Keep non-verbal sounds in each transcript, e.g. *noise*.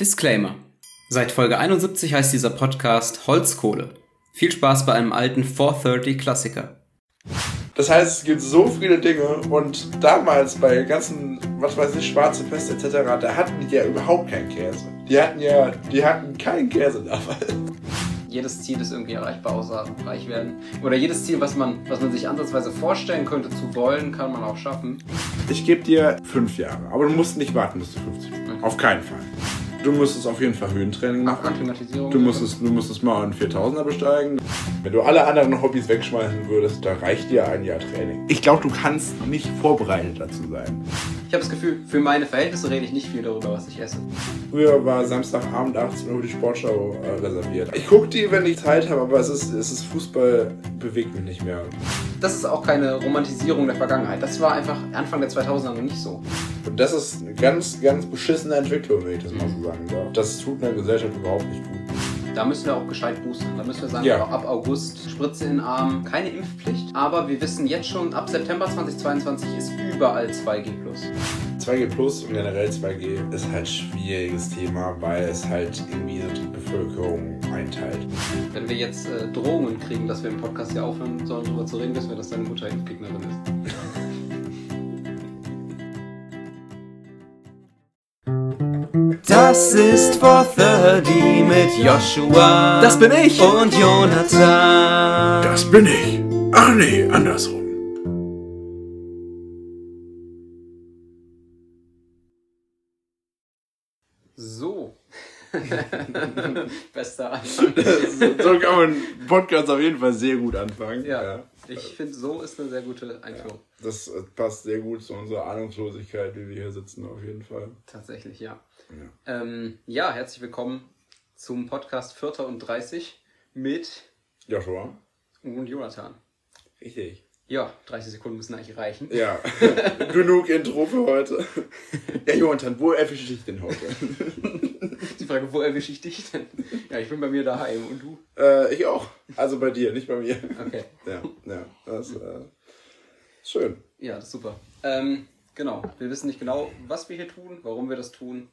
Disclaimer. Seit Folge 71 heißt dieser Podcast Holzkohle. Viel Spaß bei einem alten 430 Klassiker. Das heißt, es gibt so viele Dinge und damals bei ganzen, was weiß ich, schwarze Pest etc., da hatten die ja überhaupt keinen Käse. Die hatten ja, die hatten keinen Käse damals. jedes Ziel ist irgendwie erreichbar, außer reich werden. Oder jedes Ziel, was man, was man sich ansatzweise vorstellen könnte zu wollen, kann man auch schaffen. Ich gebe dir fünf Jahre, aber du musst nicht warten bis du 50 bist. Auf keinen Fall. Du musstest auf jeden Fall Höhentraining machen. Akklimatisierung. Du musstest, du musstest mal einen 4000er besteigen. Wenn du alle anderen Hobbys wegschmeißen würdest, da reicht dir ein Jahr Training. Ich glaube, du kannst nicht vorbereitet dazu sein. Ich habe das Gefühl, für meine Verhältnisse rede ich nicht viel darüber, was ich esse. Früher war Samstagabend 18 Uhr die Sportschau äh, reserviert. Ich gucke die, wenn ich Zeit habe, aber es ist, es ist Fußball bewegt mich nicht mehr. Das ist auch keine Romantisierung der Vergangenheit. Das war einfach Anfang der 2000er noch nicht so. Und das ist eine ganz, ganz beschissene Entwicklung, wenn ich das mal so sagen darf. Das tut einer Gesellschaft überhaupt nicht gut. Da müssen wir auch gescheit boostern. Da müssen wir sagen, Ja. ab August Spritze in den Arm, keine Impfpflicht. Aber wir wissen jetzt schon, ab September 2022 ist überall 2G+. 2G Plus und generell 2G ist halt ein schwieriges Thema, weil es halt irgendwie die Bevölkerung einteilt. Wenn wir jetzt äh, Drohungen kriegen, dass wir im Podcast hier aufhören sollen, darüber zu reden, wissen wir, dass deine Mutter Impfgegnerin ist. Das ist 430 mit Joshua. Das bin ich. Und Jonathan. Das bin ich. Ach nee, andersrum. So. *laughs* Bester Anfang. so kann man Podcast auf jeden Fall sehr gut anfangen. Ja, ich finde, so ist eine sehr gute Einführung. Das äh, passt sehr gut zu unserer Ahnungslosigkeit, wie wir hier sitzen, auf jeden Fall. Tatsächlich, ja. Ja. Ähm, ja, herzlich willkommen zum Podcast Vierter und 30 mit Joshua? und Jonathan. Richtig. Ja, 30 Sekunden müssen eigentlich reichen. Ja, *laughs* genug Intro für heute. Ja, Jonathan, wo erwische ich dich denn heute? *laughs* Die Frage, wo erwische ich dich denn? Ja, ich bin bei mir daheim und du? äh, ich auch. Also bei dir, nicht bei mir. Okay. Ja, ja, das äh, ist schön. Ja, das ist super. Ähm, genau, wir wissen nicht genau, was wir hier tun, warum wir das tun.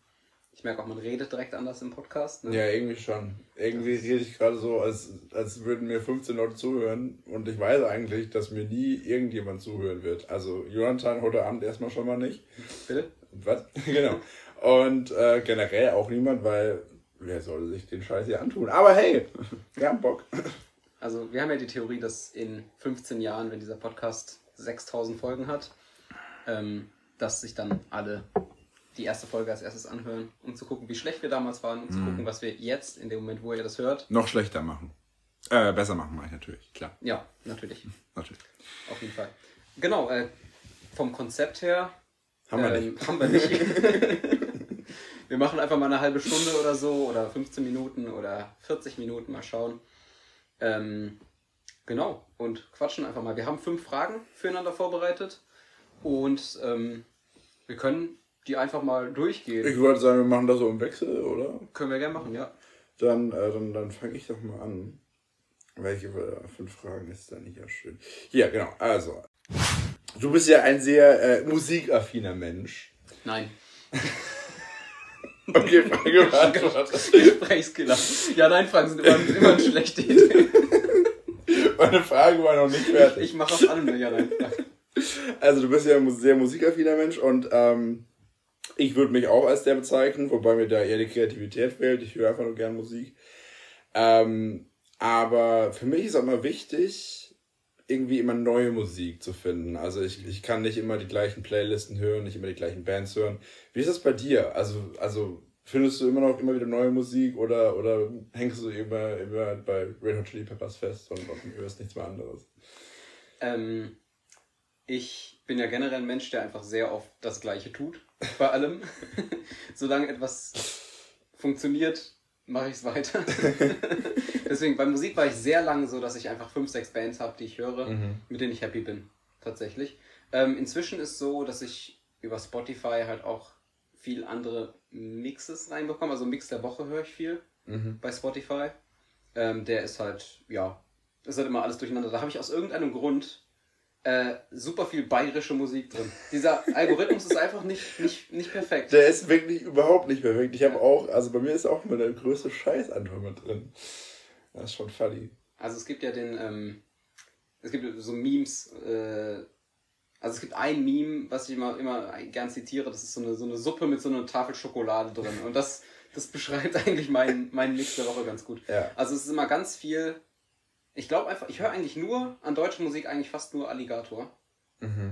Ich merke auch, man redet direkt anders im Podcast. Ne? Ja, irgendwie schon. Irgendwie rede ich gerade so, als, als würden mir 15 Leute zuhören und ich weiß eigentlich, dass mir nie irgendjemand zuhören wird. Also Jonathan heute Abend erstmal schon mal nicht. Bitte? Was? *laughs* genau. Und äh, generell auch niemand, weil wer soll sich den Scheiß hier antun? Aber hey, wir haben Bock. Also, wir haben ja die Theorie, dass in 15 Jahren, wenn dieser Podcast 6000 Folgen hat, ähm, dass sich dann alle die erste Folge als erstes anhören, um zu gucken, wie schlecht wir damals waren, um zu gucken, was wir jetzt, in dem Moment, wo ihr das hört. Noch schlechter machen. Äh, besser machen mache ich natürlich, klar. Ja, natürlich. *laughs* Natürlich. Auf jeden Fall. Genau, äh, vom Konzept her Haben wir ähm, nicht. Haben wir nicht. *laughs* wir machen einfach mal eine halbe Stunde oder so oder 15 Minuten oder 40 Minuten, mal schauen. Ähm, genau, und quatschen einfach mal. Wir haben fünf Fragen füreinander vorbereitet und ähm, wir können die einfach mal durchgehen. Ich würde sagen, wir machen das so im Wechsel, oder? Können wir gerne machen, ja. Dann, äh, dann, dann fange ich doch mal an. Welche äh, fünf Fragen ist dann nicht ja schön? Hier, genau. Also, du bist ja ein sehr äh, musikaffiner Mensch. Nein. *laughs* Okay, Frage *laughs* beantwortet. Gesprächskiller. Ja, nein, Fragen sind immer, immer eine schlechte Idee. *laughs* Meine Frage war noch nicht fertig. Ich mache auf allem eine Ja-Nein-Frage. Also du bist ja ein sehr musikaffiner Mensch und ähm, ich würde mich auch als der bezeichnen, wobei mir da eher die Kreativität fehlt. Ich höre einfach nur gern Musik. Ähm, aber für mich ist auch immer wichtig, irgendwie immer neue Musik zu finden. Also ich, ich kann nicht immer die gleichen Playlisten hören, nicht immer die gleichen Bands hören. Wie ist das bei dir? Also, also findest du immer noch immer wieder neue Musik oder, oder hängst du immer, immer bei Red Hot Chili Peppers fest und, und hörst nichts mehr anderes? Ähm, ich bin ja generell ein Mensch, der einfach sehr oft das Gleiche tut. Bei allem. *laughs* Solange etwas funktioniert, mache ich es weiter. *laughs* Deswegen, bei Musik war ich sehr lange so, dass ich einfach fünf, sechs Bands habe, die ich höre, mit denen ich happy bin. Tatsächlich. Ähm, inzwischen ist so, dass ich über Spotify halt auch viel andere Mixes reinbekomme. Also Mix der Woche höre ich viel bei Spotify. Ähm, der ist halt, ja, ist halt immer alles durcheinander. Da habe ich aus irgendeinem Grund äh, super viel bayerische Musik drin. Dieser Algorithmus ist einfach nicht, nicht, nicht perfekt. Der ist wirklich überhaupt nicht perfekt. Ich habe auch, also bei mir ist auch immer der größte Scheißantwort mit drin. Das ist schon funny. Also es gibt ja den, ähm, es gibt so Memes, äh, also es gibt ein Meme, was ich immer, immer gern zitiere, das ist so eine, so eine Suppe mit so einer Tafel Schokolade drin. Und das, das beschreibt *laughs* eigentlich meinen, meinen Mix der Woche ganz gut. Ja. Also es ist immer ganz viel, ich glaube einfach, ich höre eigentlich nur an deutscher Musik eigentlich fast nur Alligator.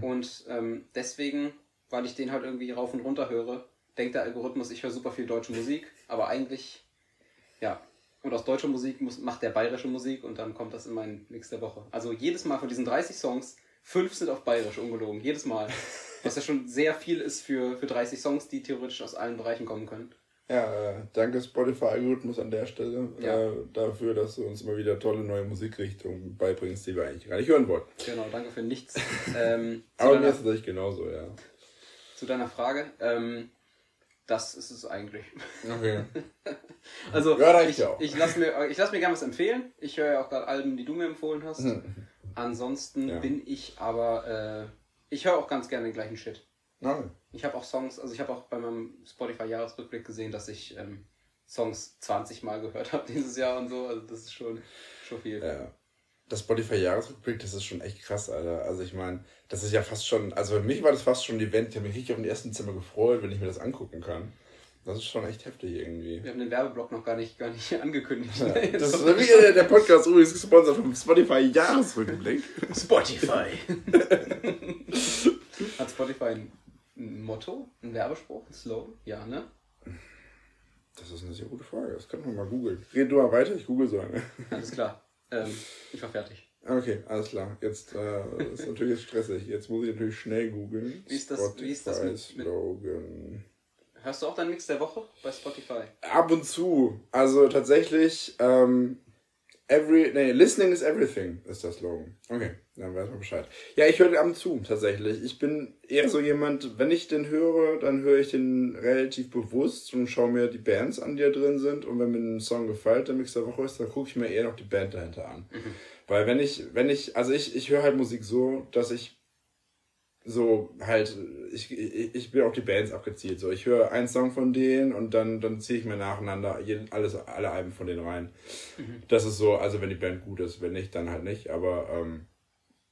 Und ähm, deswegen, weil ich den halt irgendwie rauf und runter höre, denkt der Algorithmus, ich höre super viel deutsche Musik, aber eigentlich, ja. Und aus deutscher Musik muss, macht der bayerische Musik und dann kommt das in meinen Mix der Woche. Also jedes Mal von diesen 30 Songs, fünf sind auf bayerisch, ungelogen. Jedes Mal. *laughs* Was ja schon sehr viel ist für, für 30 Songs, die theoretisch aus allen Bereichen kommen können. Ja, äh, danke Spotify-Algorithmus an der Stelle Ja. äh, dafür, dass du uns immer wieder tolle neue Musikrichtungen beibringst, die wir eigentlich gar nicht hören wollten. Genau, danke für nichts. *laughs* ähm, Aber mir ist es genauso, ja. zu deiner Frage, ähm, das ist es eigentlich. Okay. *laughs* Also Ja, ich, auch. ich lasse mir, ich lass mir gerne was empfehlen. Ich höre ja auch gerade Alben, die du mir empfohlen hast. *laughs* Ansonsten Ja. bin ich aber, äh, ich höre auch ganz gerne den gleichen Shit. Nein. Ich habe auch Songs, also ich habe auch bei meinem Spotify-Jahresrückblick gesehen, dass ich ähm, Songs 20 Mal gehört habe *laughs* dieses Jahr und so. Also das ist schon, schon viel. Ja. Das Spotify-Jahresrückblick, das ist schon echt krass, Alter. Also ich meine, das ist ja fast schon, also für mich war das fast schon ein Event, ich habe mich richtig auf den ersten Zimmer gefreut, wenn ich mir das angucken kann. Das ist schon echt heftig irgendwie. Wir haben den Werbeblock noch gar nicht, gar nicht *laughs* angekündigt. *laughs* Das ist wie der der Podcast übrigens gesponsert vom Spotify-Jahresrückblick. Spotify. Hat Spotify ein, ein Motto, ein Werbespruch, ein Slogan? Ja, ne? Das ist eine sehr gute Frage, das können wir mal googeln. Red du mal weiter, ich google so eine. Alles klar. Ähm, ich war fertig. Okay, alles klar. Jetzt äh, ist natürlich stressig. Jetzt muss ich natürlich schnell googeln. Wie ist das- wie ist das mit- Spotify Slogan. Hörst du auch deinen Mix der Woche bei Spotify? Ab und zu. Also tatsächlich, ähm, every, nee, listening is everything ist das Slogan. Okay, dann weiß man Bescheid. Ja, ich höre den ab und zu, tatsächlich. Ich bin eher so jemand, wenn ich den höre, dann höre ich den relativ bewusst und schaue mir die Bands an, die da drin sind. Und wenn mir ein Song gefällt, der Mix der Woche ist, dann gucke ich mir eher noch die Band dahinter an. Weil wenn ich, wenn ich, also ich, ich höre halt Musik so, dass ich so halt, ich, ich, ich bin auf die Bands abgezielt. So, ich höre einen Song von denen und dann, dann ziehe ich mir nacheinander jeden, alles, alle Alben von denen rein. Das ist so, also wenn die Band gut ist, wenn nicht, dann halt nicht. Aber ähm,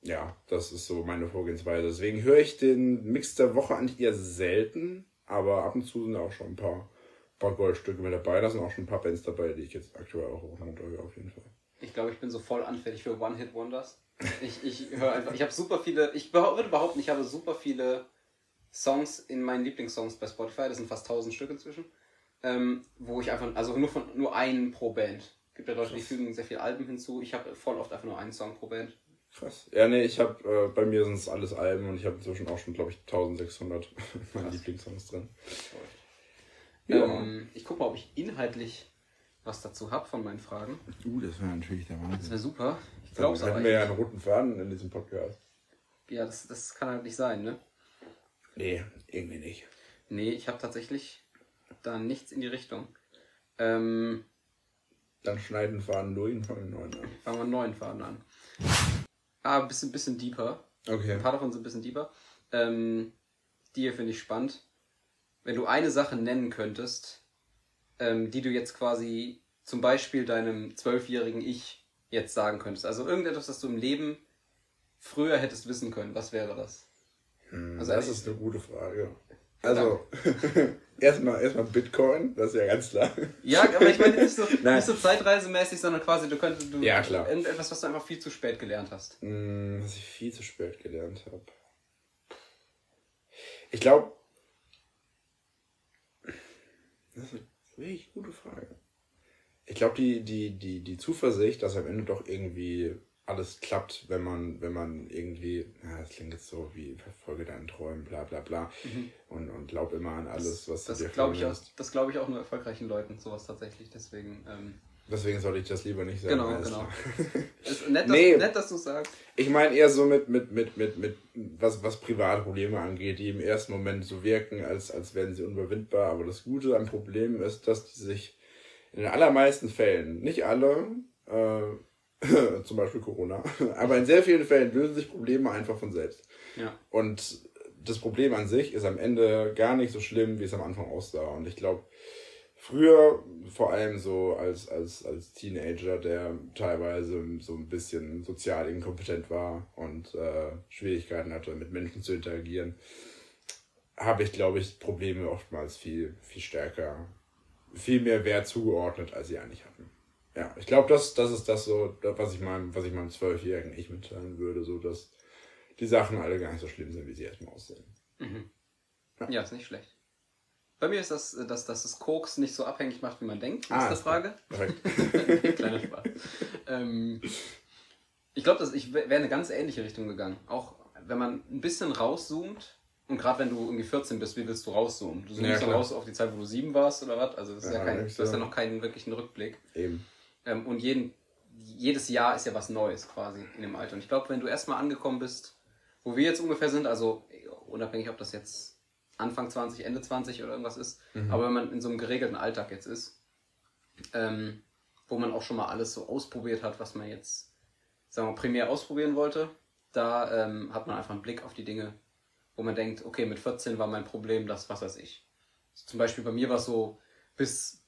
ja, das ist so meine Vorgehensweise. Deswegen höre ich den Mix der Woche eigentlich eher selten, aber ab und zu sind auch schon ein paar, paar Goldstücke mit dabei. Da sind auch schon ein paar Bands dabei, die ich jetzt aktuell auch höre, auf jeden Fall. Ich glaube, ich bin so voll anfällig für One-Hit-Wonders. Ich, ich höre einfach, ich habe super viele, ich würde behaupten, ich habe super viele Songs in meinen Lieblingssongs bei Spotify, das sind fast 1000 Stück inzwischen, ähm, wo ich einfach, also nur von, nur einen pro Band. Gibt ja Leute, die fügen sehr viele Alben hinzu. Ich habe voll oft einfach nur einen Song pro Band. Krass. Ja, nee, ich habe, äh, bei mir sind es alles Alben und ich habe inzwischen auch schon, glaube ich, 1600 *laughs* meine. Lieblingssongs drin. Ja. Ähm, ich gucke mal, ob ich inhaltlich was dazu habe von meinen Fragen. Uh, das wäre natürlich der Das Wahnsinn. wäre super. Ich glaube es aber hätten wir ja einen roten Faden in diesem Podcast. Ja, das, das kann halt nicht sein, ne? Nee, irgendwie nicht. Nee, ich habe tatsächlich da nichts in die Richtung. Ähm, Dann schneiden Faden nur ihn von den neuen an. fangen wir einen neuen Faden an. Ah, ein bisschen, bisschen deeper. Okay. Ein paar davon sind ein bisschen deeper. Ähm, die hier finde ich spannend. Wenn du eine Sache nennen könntest, ähm, die du jetzt quasi zum Beispiel deinem zwölfjährigen Ich jetzt sagen könntest. Also irgendetwas, das du im Leben früher hättest wissen können. Was wäre das? Hm, Also das ist eine gute Frage. Also, *laughs* erstmal erstmal Bitcoin, das ist ja ganz klar. Ja, aber ich meine nicht so, *laughs* Nein. nicht so zeitreisemäßig, sondern quasi du könntest du Ja, klar. irgendetwas, was du einfach viel zu spät gelernt hast. Hm, Was ich viel zu spät gelernt habe. Ich glaube. Das ist eine wirklich gute Frage. Ich glaube, die, die, die, die Zuversicht, dass am Ende doch irgendwie alles klappt, wenn man, wenn man irgendwie, ja, das klingt jetzt so wie verfolge deinen Träumen, bla bla bla. Und, und glaub immer an alles, was Das du dir glaube ich, auch- das glaub ich auch nur erfolgreichen Leuten, sowas tatsächlich. Deswegen, ähm, Deswegen sollte ich das lieber nicht sagen. genau, genau. *laughs* Ist nett, dass, Nee. nett, dass du sagst. Ich meine eher so mit, mit, mit, mit, mit was, was private Probleme angeht, die im ersten Moment so wirken, als, als wären sie unüberwindbar. Aber das Gute am Problem ist, dass die sich in den allermeisten Fällen, nicht alle, äh, *laughs* zum Beispiel Corona. *laughs* Aber in sehr vielen Fällen lösen sich Probleme einfach von selbst. Ja. Und das Problem an sich ist am Ende gar nicht so schlimm, wie es am Anfang aussah. Und ich glaube, früher, vor allem so als, als, als Teenager, der teilweise so ein bisschen sozial inkompetent war und äh, Schwierigkeiten hatte, mit Menschen zu interagieren, habe ich, glaube ich, Probleme oftmals viel, viel stärker, viel mehr Wert zugeordnet, als sie eigentlich hatten. Ja, ich glaube, das, das ist das so, was ich meinem, was ich meinem zwölfjährigen Ich mitteilen würde, so dass die Sachen alle gar nicht so schlimm sind, wie sie erstmal aussehen. Mhm. Ja. ist nicht schlecht. Bei mir ist das, dass, dass das Koks nicht so abhängig macht, wie man denkt. Ah, ist Frage. Perfekt. *laughs* Kleiner Spaß. ähm, ich glaube, ich wäre in eine ganz ähnliche Richtung gegangen. Auch wenn man ein bisschen rauszoomt und gerade wenn du irgendwie 14 bist, wie willst du rauszoomen? Du zoomst Ja, raus auf die Zeit, wo du sieben warst oder was? Also das ist ja, Ja, kein, du hast ja noch keinen wirklichen Rückblick. Eben. Ähm, und jeden, jedes Jahr ist ja was Neues quasi in dem Alter. Und ich glaube, wenn du erstmal angekommen bist, wo wir jetzt ungefähr sind, also unabhängig, ob das jetzt Anfang 20, Ende 20 oder irgendwas ist, aber wenn man in so einem geregelten Alltag jetzt ist, ähm, wo man auch schon mal alles so ausprobiert hat, was man jetzt, sagen wir, primär ausprobieren wollte, da ähm, hat man einfach einen Blick auf die Dinge, wo man denkt, okay, mit 14 war mein Problem das, was weiß ich. Zum Beispiel bei mir war es so bis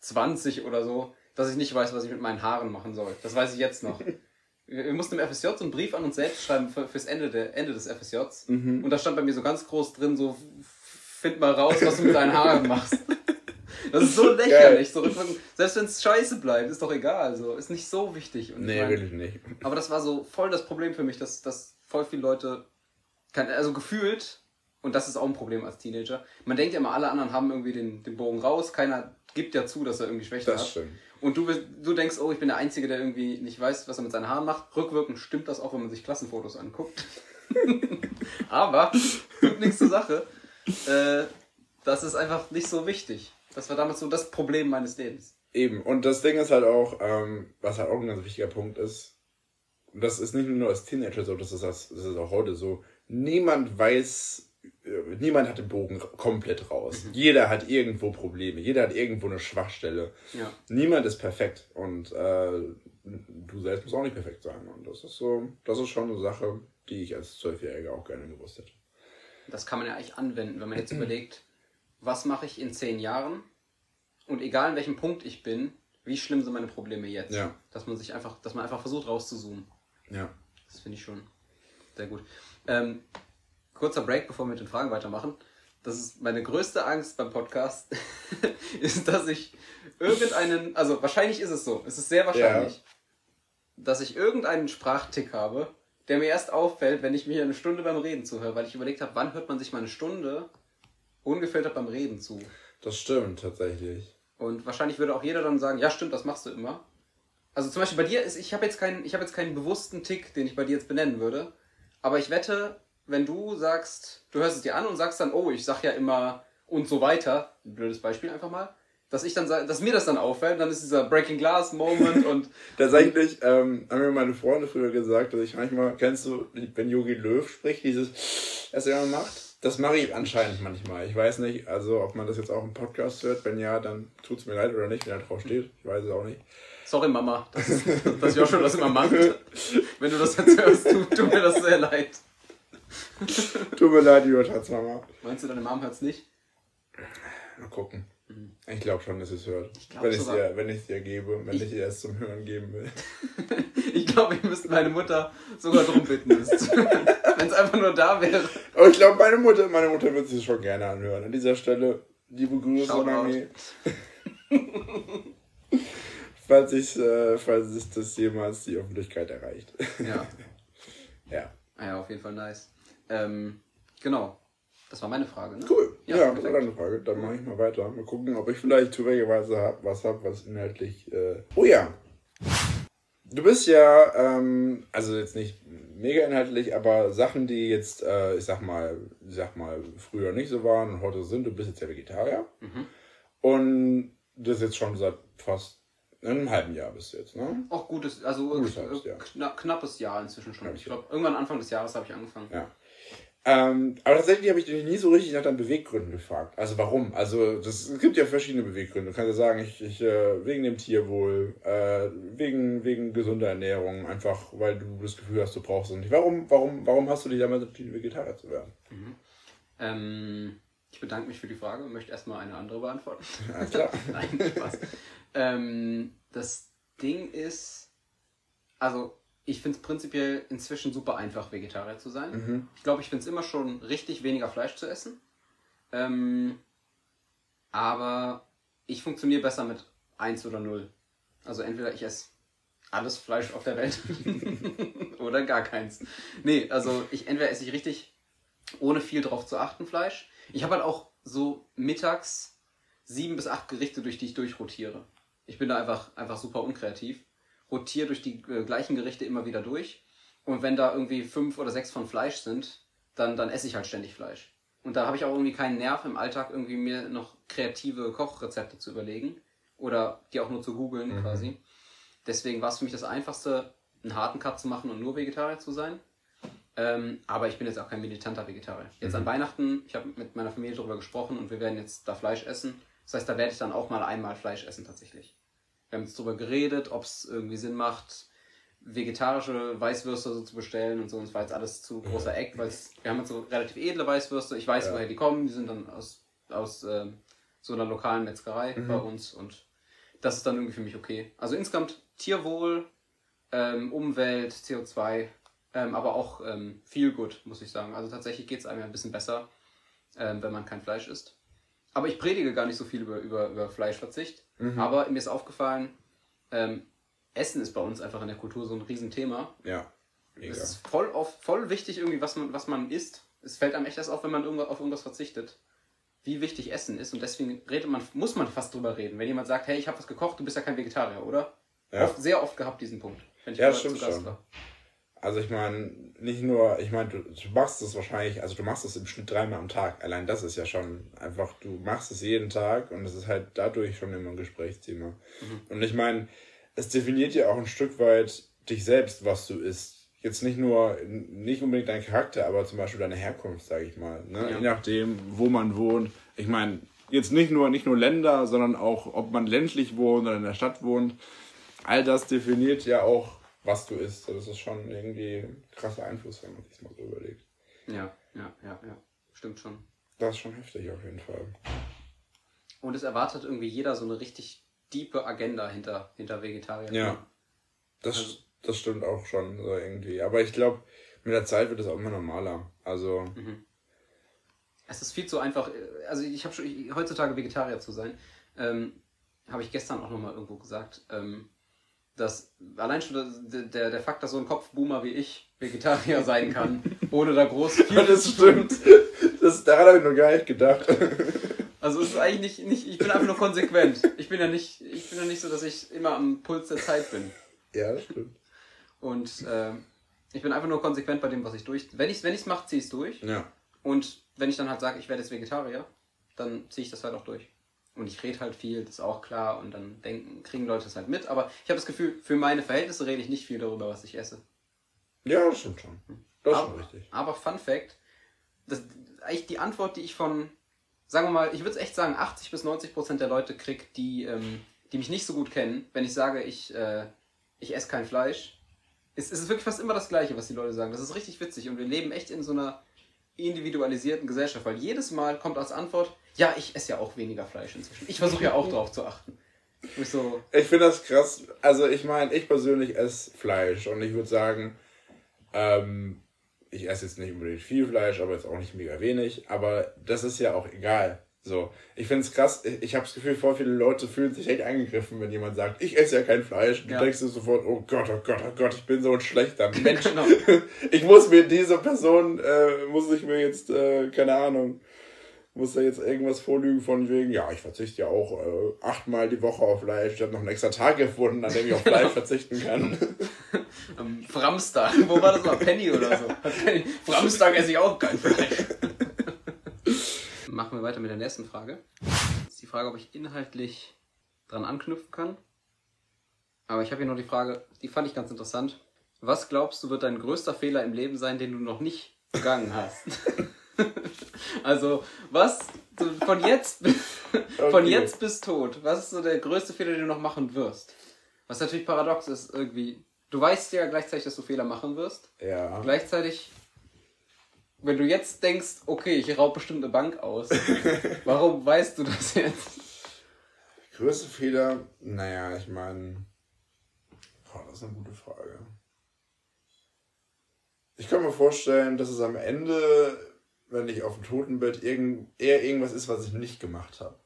20 oder so, dass ich nicht weiß, was ich mit meinen Haaren machen soll. Das weiß ich jetzt noch. *laughs* Wir wir mussten im FSJ so einen Brief an uns selbst schreiben für, fürs Ende, der, Ende des FSJs. Und da stand bei mir so ganz groß drin, so, find mal raus, was du mit deinen Haaren machst. *laughs* Das ist so lächerlich. So. Selbst wenn es scheiße bleibt, ist doch egal. So. Ist nicht so wichtig. Und ich Nee, mein- wirklich nicht. aber das war so voll das Problem für mich, dass, dass voll viele Leute, kann, also gefühlt, und das ist auch ein Problem als Teenager, man denkt ja immer, alle anderen haben irgendwie den, den Bogen raus, keiner gibt ja zu, dass er irgendwie Schwäche Das hat. stimmt. Und du, du denkst, oh, ich bin der Einzige, der irgendwie nicht weiß, was er mit seinen Haaren macht. Rückwirkend stimmt das auch, wenn man sich Klassenfotos anguckt. *laughs* Aber, tut nichts zur Sache. Äh, das ist einfach nicht so wichtig. Das war damals so das Problem meines Lebens. Eben. Und das Ding ist halt auch, ähm, was halt auch ein ganz wichtiger Punkt ist, und das ist nicht nur als Teenager so, das ist, das, das ist auch heute so, niemand weiß, äh, niemand hat den Bogen komplett raus. Jeder hat irgendwo Probleme, jeder hat irgendwo eine Schwachstelle. Ja. Niemand ist perfekt und äh, du selbst musst auch nicht perfekt sein. Und das ist so, das ist schon eine Sache, die ich als Zwölfjähriger auch gerne gewusst hätte. Das kann man ja eigentlich anwenden, wenn man jetzt *clears throat* überlegt, was mache ich in zehn Jahren und egal in welchem Punkt ich bin, wie schlimm sind meine Probleme jetzt? Ja. Dass man sich einfach, dass man einfach versucht rauszuzoomen. Ja. Das finde ich schon sehr gut. Ähm, kurzer Break, bevor wir mit den Fragen weitermachen. Das ist meine größte Angst beim Podcast, *laughs* ist, dass ich irgendeinen, also wahrscheinlich ist es so, es ist sehr wahrscheinlich, dass ich irgendeinen Sprachtick habe, der mir erst auffällt, wenn ich mir eine Stunde beim Reden zuhöre, weil ich überlegt habe, wann hört man sich mal eine Stunde ungefiltert beim Reden zu. Das stimmt tatsächlich. Und wahrscheinlich würde auch jeder dann sagen, ja stimmt, das machst du immer. Also zum Beispiel bei dir ist, ich habe jetzt keinen, ich habe jetzt keinen bewussten Tick, den ich bei dir jetzt benennen würde. Aber ich wette, wenn du sagst, du hörst es dir an und sagst dann, oh, ich sag ja immer und so weiter, ein blödes Beispiel einfach mal, dass ich dann dass mir das dann auffällt, dann ist dieser Breaking Glass Moment *laughs* und Tatsächlich ähm, haben mir meine Freunde früher gesagt, dass ich manchmal, kennst du, wenn Yogi Löw spricht, dieses, was er immer macht? Das mache ich anscheinend manchmal. Ich weiß nicht, also ob man das jetzt auch im Podcast hört. Wenn ja, dann tut es mir leid oder nicht, wenn da drauf steht. Ich weiß es auch nicht. Sorry Mama, dass, dass Joshua das immer macht. Wenn du das jetzt hörst, tut, tut mir das sehr leid. Tut mir leid, liebe Tatsmama. Meinst du, deine Mom hört's nicht? Mal gucken. Ich glaube schon, dass es hört. glaub wenn ich es dir, wenn ich's dir gebe, wenn ich dir es zum Hören geben will. *laughs* Ich glaube, wir müssten meine Mutter sogar drum bitten. Wenn es *laughs* einfach nur da wäre. Aber ich glaube, meine Mutter, meine Mutter wird sich schon gerne anhören. An dieser Stelle, liebe Grüße. Mami. *laughs* falls, ich, äh, falls sich das jemals die Öffentlichkeit erreicht. Ja. *laughs* ja. Ah ja, auf jeden Fall nice. Ähm, genau. Das war meine Frage, ne? Cool. Ja, Ja, das war deine Frage. Dann mache ich mal weiter. Mal gucken, ob ich vielleicht zufälligerweise hab, was habe, was inhaltlich. Äh... Oh ja. Du bist ja, ähm, also jetzt nicht mega inhaltlich, aber Sachen, die jetzt, äh, ich sag mal, ich sag mal, früher nicht so waren und heute sind, du bist jetzt ja Vegetarier. Mhm. Und das jetzt schon seit fast einem halben Jahr bist du jetzt, ne? Auch gutes, also Gutes äh, Jahr. kna knappes Jahr inzwischen schon. Knappes Ich glaube, irgendwann Anfang des Jahres habe ich angefangen. Ja. Ähm, aber tatsächlich habe ich dich nie so richtig nach deinen Beweggründen gefragt. Also warum? Also das, es gibt ja verschiedene Beweggründe. Du kannst ja sagen, ich, ich äh, wegen dem Tierwohl, äh, wegen, wegen gesunder Ernährung, einfach weil du das Gefühl hast, du brauchst es nicht. Warum, warum, warum hast du dich damals entschieden, Vegetarier zu werden? Mhm. Ähm, ich bedanke mich für die Frage und möchte erstmal eine andere beantworten. Ja, klar. *laughs* Nein, Spaß. ähm, das Ding ist, also ich finde es prinzipiell inzwischen super einfach, Vegetarier zu sein. Mhm. Ich glaube, ich finde es immer schon richtig, weniger Fleisch zu essen. Ähm, aber ich funktioniere besser mit 1 oder 0. Also entweder ich esse alles Fleisch auf der Welt *laughs* oder gar keins. Nee, also ich entweder esse ich richtig, ohne viel drauf zu achten, Fleisch. Ich habe halt auch so mittags sieben bis acht Gerichte, durch die ich durchrotiere. Ich bin da einfach, einfach super unkreativ. Rotiere durch die äh, gleichen Gerichte immer wieder durch. Und wenn da irgendwie fünf oder sechs von Fleisch sind, dann, dann esse ich halt ständig Fleisch. Und da habe ich auch irgendwie keinen Nerv im Alltag, irgendwie mir noch kreative Kochrezepte zu überlegen. Oder die auch nur zu googeln Mhm. quasi. Deswegen war es für mich das Einfachste, einen harten Cut zu machen und nur Vegetarier zu sein. Ähm, aber ich bin jetzt auch kein militanter Vegetarier. Jetzt Mhm. an Weihnachten, ich habe mit meiner Familie darüber gesprochen und wir werden jetzt da Fleisch essen. Das heißt, da werde ich dann auch mal einmal Fleisch essen tatsächlich. Wir haben jetzt darüber geredet, ob es irgendwie Sinn macht, vegetarische Weißwürste so zu bestellen und so. Und es war jetzt alles zu großer Eck, weil wir haben jetzt so relativ edle Weißwürste. Ich weiß, Ja. woher die kommen. Die sind dann aus, aus ähm, so einer lokalen Metzgerei Mhm. bei uns und das ist dann irgendwie für mich okay. Also insgesamt Tierwohl, ähm, Umwelt, CO2, ähm, aber auch ähm, viel gut, muss ich sagen. Also tatsächlich geht es einem ja ein bisschen besser, ähm, wenn man kein Fleisch isst. Aber ich predige gar nicht so viel über, über, über Fleischverzicht. Mhm. Aber mir ist aufgefallen, ähm, Essen ist bei uns einfach in der Kultur so ein Riesenthema. Ja, mega. Es ist voll, auf, voll wichtig, irgendwie, was man, was man isst. Es fällt einem echt erst auf, wenn man irgendwas, auf irgendwas verzichtet. Wie wichtig Essen ist. Und deswegen redet man, muss man fast drüber reden. Wenn jemand sagt, hey, ich habe was gekocht, du bist ja kein Vegetarier, oder? Ja. Oft, sehr oft gehabt, diesen Punkt. Wenn ich Ja, zu Gast schon. war. Also ich meine, nicht nur, ich meine, du, du machst es wahrscheinlich, also du machst es im Schnitt dreimal am Tag. Allein das ist ja schon einfach, du machst es jeden Tag und es ist halt dadurch schon immer ein Gesprächsthema. Mhm. Und ich meine, es definiert ja auch ein Stück weit dich selbst, was du isst. Jetzt nicht nur, nicht unbedingt dein Charakter, aber zum Beispiel deine Herkunft, sage ich mal. Ne? Ja. Je nachdem, wo man wohnt. Ich meine, jetzt nicht nur, nicht nur Länder, sondern auch, ob man ländlich wohnt oder in der Stadt wohnt. All das definiert ja auch, was du isst. Das ist schon irgendwie ein krasser Einfluss, wenn man sich mal so überlegt. Ja, ja, ja, ja. Stimmt schon. Das ist schon heftig auf jeden Fall. Und es erwartet irgendwie jeder so eine richtig diepe Agenda hinter, hinter Vegetarier. Ja. Das, das stimmt auch schon so irgendwie. Aber ich glaube, mit der Zeit wird es auch immer normaler. Also, Es ist viel zu einfach. äh, Also ich habe schon ich, heutzutage Vegetarier zu sein. Ähm, habe ich gestern auch nochmal irgendwo gesagt. Ähm, dass allein schon der, der Fakt, dass so ein Kopfboomer wie ich Vegetarier sein kann, ohne da groß viel. das stimmt. Das, daran habe ich noch gar nicht gedacht. Also es ist eigentlich nicht, nicht. Ich bin einfach nur konsequent. Ich bin ja nicht, ich bin ja nicht so, dass ich immer am Puls der Zeit bin. ja, das stimmt. Und ähm, ich bin einfach nur konsequent bei dem, was ich durch. Wenn ich es wenn ich's mache, ziehe ich es durch. Ja. Und wenn ich dann halt sage, ich werde jetzt Vegetarier, dann ziehe ich das halt auch durch. Und ich rede halt viel, das ist auch klar. Und dann denken, kriegen Leute das halt mit. Aber ich habe das Gefühl, für meine Verhältnisse rede ich nicht viel darüber, was ich esse. Ja, das stimmt schon. Das ist schon richtig. aber Fun Fact, das, eigentlich die Antwort, die ich von, sagen wir mal, ich würde es echt sagen, 80 bis 90 Prozent der Leute kriege, die, ähm, die mich nicht so gut kennen, wenn ich sage, ich, äh, ich esse kein Fleisch, ist, ist es wirklich fast immer das Gleiche, was die Leute sagen. Das ist richtig witzig und wir leben echt in so einer individualisierten Gesellschaft, weil jedes Mal kommt als Antwort, ja, ich esse ja auch weniger Fleisch inzwischen. Ich versuche ja auch drauf zu achten. Und ich so, Ich finde das krass. Also ich meine, ich persönlich esse Fleisch und ich würde sagen, ähm, ich esse jetzt nicht unbedingt viel Fleisch, aber jetzt auch nicht mega wenig. Aber das ist ja auch egal. So, ich finde es krass. Ich, ich habe das Gefühl, voll viele Leute fühlen sich echt angegriffen, wenn jemand sagt, ich esse ja kein Fleisch. Du Ja. denkst dir sofort, oh Gott, oh Gott, oh Gott, ich bin so ein schlechter *laughs* Mensch. Genau. *laughs* ich muss mir diese Person, äh, muss ich mir jetzt, äh, keine Ahnung, muss da jetzt irgendwas vorlügen von wegen, ja, ich verzichte ja auch äh, achtmal die Woche auf Fleisch. Ich habe noch einen extra Tag gefunden, an dem ich *laughs* auf Fleisch verzichten kann. am Framstag, wo war das mal? Penny oder so? Penny. Framstag esse ich auch kein Fleisch. Machen wir weiter mit der nächsten Frage. Ist die Frage, ob ich inhaltlich dran anknüpfen kann. Aber ich habe hier noch die Frage, die fand ich ganz interessant. Was glaubst du, wird dein größter Fehler im Leben sein, den du noch nicht begangen hast. *laughs* also, was von jetzt bis, von jetzt bis tot, was ist so der größte Fehler, den du noch machen wirst? Was natürlich paradox ist irgendwie. Du weißt ja gleichzeitig, dass du Fehler machen wirst. Ja. Gleichzeitig, wenn du jetzt denkst, okay, ich raub bestimmt eine Bank aus, *laughs* warum weißt du das jetzt? Größte Fehler, naja, ich meine. Boah, das ist eine gute Frage. Ich kann mir vorstellen, dass es am Ende, wenn ich auf dem Totenbett, irgend, eher irgendwas ist, was ich nicht gemacht habe.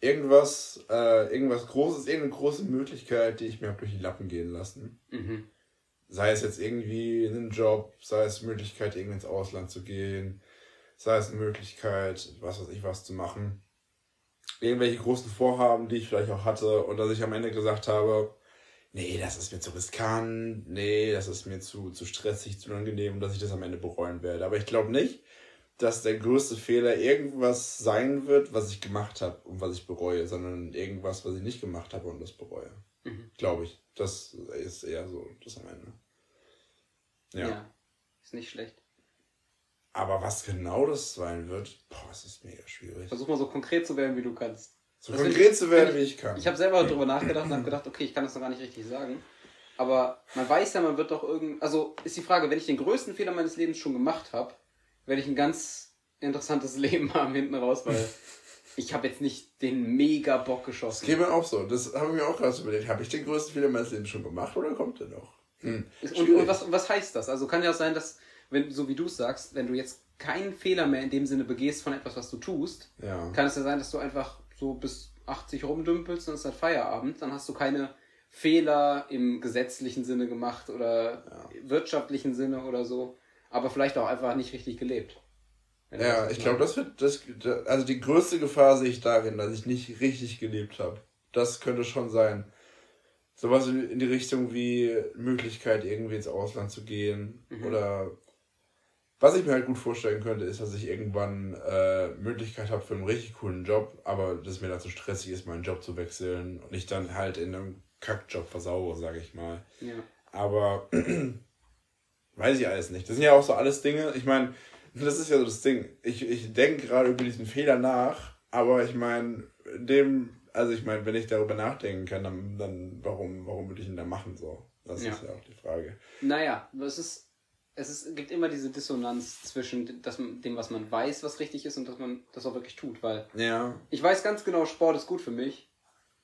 Irgendwas, äh, irgendwas Großes, irgendeine große Möglichkeit, die ich mir habe durch die Lappen gehen lassen. Mhm. Sei es jetzt irgendwie einen Job, sei es Möglichkeit, irgendwie ins Ausland zu gehen, sei es eine Möglichkeit, was weiß ich, was zu machen. Irgendwelche großen Vorhaben, die ich vielleicht auch hatte, und dass ich am Ende gesagt habe, nee, das ist mir zu riskant, nee, das ist mir zu, zu stressig, zu unangenehm, dass ich das am Ende bereuen werde. Aber ich glaube nicht, dass der größte Fehler irgendwas sein wird, was ich gemacht habe und was ich bereue, sondern irgendwas, was ich nicht gemacht habe und das bereue. Mhm. Glaube ich. Das ist eher so das am Ende. Ja. Ja. Ist nicht schlecht. Aber was genau das sein wird, boah, es ist mega schwierig. Versuch mal so konkret zu werden, wie du kannst. So Das konkret ich- zu werden, find wie ich kann. Ich habe selber darüber nachgedacht und habe gedacht, okay, ich kann das noch gar nicht richtig sagen. Aber man weiß ja, man wird doch irgend. Also ist die Frage, wenn ich den größten Fehler meines Lebens schon gemacht habe, werde ich ein ganz interessantes *laughs* Leben haben hinten raus, weil *laughs* ich habe jetzt nicht den mega Bock Das geschossen. geht mir auch so. Das habe ich mir auch gerade so überlegt. Habe ich den größten Fehler meines Lebens schon gemacht oder kommt der noch? Hm. Und, und was, was heißt das? Also kann ja auch sein, dass, wenn, so wie du es sagst, wenn du jetzt keinen Fehler mehr in dem Sinne begehst von etwas, was du tust, Ja. kann es ja sein, dass du einfach so bis 80 rumdümpelst und es ist halt Feierabend. Dann hast du keine Fehler im gesetzlichen Sinne gemacht oder wirtschaftlichen Sinne oder so. Aber vielleicht auch einfach nicht richtig gelebt. Ja, ich glaube, das wird, das, also die größte Gefahr sehe ich darin, dass ich nicht richtig gelebt habe. Das könnte schon sein. Sowas in die Richtung wie Möglichkeit, irgendwie ins Ausland zu gehen. Mhm. Oder was ich mir halt gut vorstellen könnte, ist, dass ich irgendwann äh, Möglichkeit habe für einen richtig coolen Job, aber dass mir dazu stressig ist, meinen Job zu wechseln und ich dann halt in einem Kackjob versaure, sage ich mal. Ja. Aber *clears throat* weiß ich alles nicht. Das sind ja auch so alles Dinge. Ich meine, das ist ja so das Ding. Ich, ich denke gerade über diesen Fehler nach, aber ich meine, dem, also ich meine, wenn ich darüber nachdenken kann, dann, dann warum, warum würde ich ihn da machen so? Das Ja. ist ja auch die Frage. Naja, es ist, es ist, gibt immer diese Dissonanz zwischen das, dem, was man weiß, was richtig ist und dass man das auch wirklich tut. Weil Ja. ich weiß ganz genau, Sport ist gut für mich,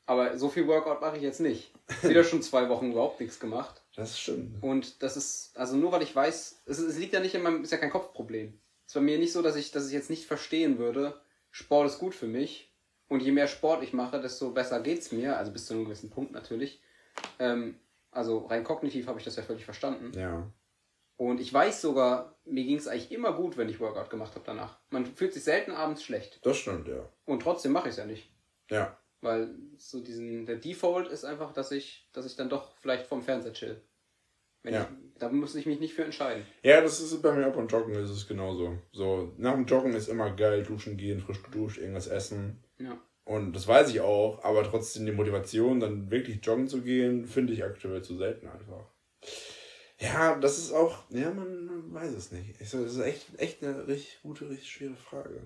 aber so viel Workout mache ich jetzt nicht. Wieder *laughs* schon zwei Wochen überhaupt nichts gemacht. Das stimmt. Und das ist, also nur weil ich weiß, es, es liegt ja nicht in meinem, ist ja kein Kopfproblem. Es ist bei mir nicht so, dass ich, dass ich jetzt nicht verstehen würde, Sport ist gut für mich. Und je mehr Sport ich mache, desto besser geht's mir, also bis zu einem gewissen Punkt natürlich. Ähm, also rein kognitiv habe ich das ja völlig verstanden. Ja. Und ich weiß sogar, mir ging es eigentlich immer gut, wenn ich Workout gemacht habe danach. Man fühlt sich selten abends schlecht. Das stimmt, ja. Und trotzdem mache ich es ja nicht. Ja. Weil so diesen, der Default ist einfach, dass ich, dass ich dann doch vielleicht vorm Fernseher chill. Wenn Ja. ich, da muss ich mich nicht für entscheiden. Ja, das ist bei mir auch beim Joggen ist es genauso. So, nach dem Joggen ist immer geil, duschen gehen, frisch geduscht, irgendwas essen. Ja. Und das weiß ich auch, aber trotzdem die Motivation, dann wirklich joggen zu gehen, finde ich aktuell zu selten einfach. Ja, das ist auch, ja, man, man weiß es nicht. Das ist echt, echt eine richtig gute, richtig schwere Frage.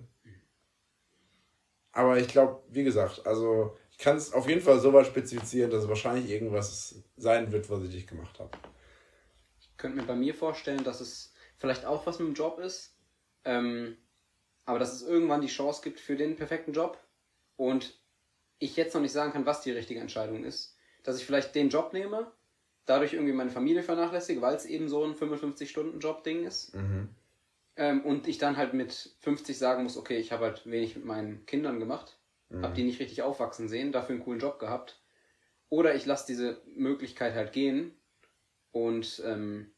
Aber ich glaube, wie gesagt, also ich kann es auf jeden Fall so weit spezifizieren, dass es wahrscheinlich irgendwas sein wird, was ich nicht gemacht habe. Ich könnte mir bei mir vorstellen, dass es vielleicht auch was mit dem Job ist. Ähm, aber dass es irgendwann die Chance gibt für den perfekten Job. Und ich jetzt noch nicht sagen kann, was die richtige Entscheidung ist. Dass ich vielleicht den Job nehme, dadurch irgendwie meine Familie vernachlässige, weil es eben so ein 55-Stunden-Job-Ding ist. Ähm, und ich dann halt mit 50 sagen muss, okay, ich habe halt wenig mit meinen Kindern gemacht, habe die nicht richtig aufwachsen sehen, dafür einen coolen Job gehabt. Oder ich lasse diese Möglichkeit halt gehen und ähm,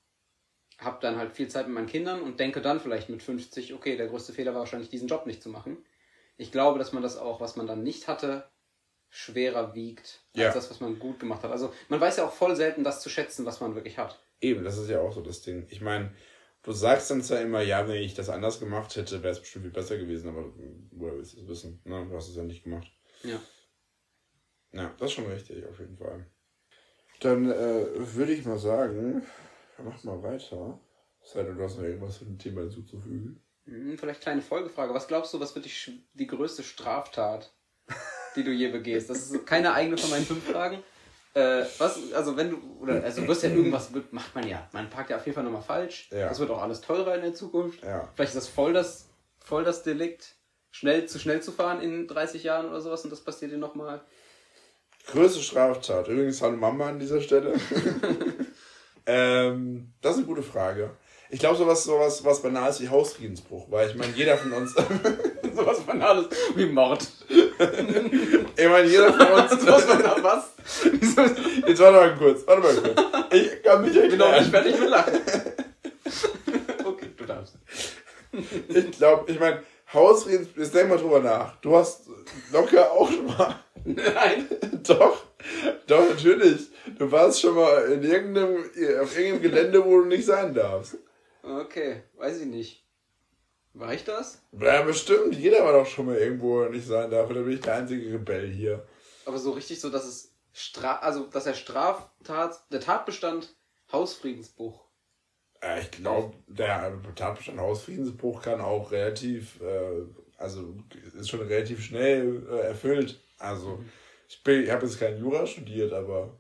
habe dann halt viel Zeit mit meinen Kindern und denke dann vielleicht mit 50, okay, der größte Fehler war wahrscheinlich diesen Job nicht zu machen. Ich glaube, dass man das auch, was man dann nicht hatte, schwerer wiegt als Ja. das, was man gut gemacht hat. Also man weiß ja auch voll selten das zu schätzen, was man wirklich hat. Eben, das ist ja auch so das Ding. Ich meine, du sagst dann zwar immer, ja, wenn ich das anders gemacht hätte, wäre es bestimmt viel besser gewesen, aber woher willst du es wissen? Ne? Du hast es ja nicht gemacht. Ja. Ja, das ist schon richtig, auf jeden Fall. Dann äh, würde ich mal sagen, machen mal weiter. Sei denn, du hast noch irgendwas zu dem Thema hinzuzufügen. Hm, vielleicht kleine Folgefrage. Was glaubst du, was wird die, die größte Straftat, die du je begehst? Das ist keine eigene von meinen fünf Fragen. Äh, was, also wenn du, oder, also du wirst ja irgendwas, macht man ja. Man parkt ja auf jeden Fall nochmal falsch. Ja. Das wird auch alles teurer in der Zukunft. Ja. Vielleicht ist das voll das, voll das Delikt, schnell zu schnell zu fahren in 30 Jahren oder sowas und das passiert dir nochmal. Größte Straftat. Übrigens, hallo Mama an dieser Stelle. *laughs* ähm, das ist eine gute Frage. Ich glaube, sowas, sowas was Banales wie Hausfriedensbruch, weil ich meine, jeder von uns. *laughs* Sowas Banales wie Mord. *laughs* ich meine, jeder von uns. Was? Ist- Jetzt warte mal kurz, warte mal kurz. Ich kann mich Ich bin noch nicht erklären. fertig mit Lachen. *laughs* Okay, du darfst. Ich glaube, ich meine, Hausfriedensbruch, jetzt denk mal drüber nach. Du hast locker auch schon mal. Nein. *laughs* Doch, doch, natürlich. Du warst schon mal in irgendeinem, auf irgendeinem Gelände, wo du nicht sein darfst. Okay, weiß ich nicht. War ich das? Ja, bestimmt. Jeder war doch schon mal irgendwo, wo nicht sein darf. Oder bin ich der einzige Rebell hier? Aber so richtig so, dass es Stra also dass der Straftat, der Tatbestand Hausfriedensbruch. Äh, ich glaube, der Tatbestand Hausfriedensbruch kann auch relativ, äh, also ist schon relativ schnell äh, erfüllt. Also, ich, bin- ich habe jetzt kein Jura studiert, aber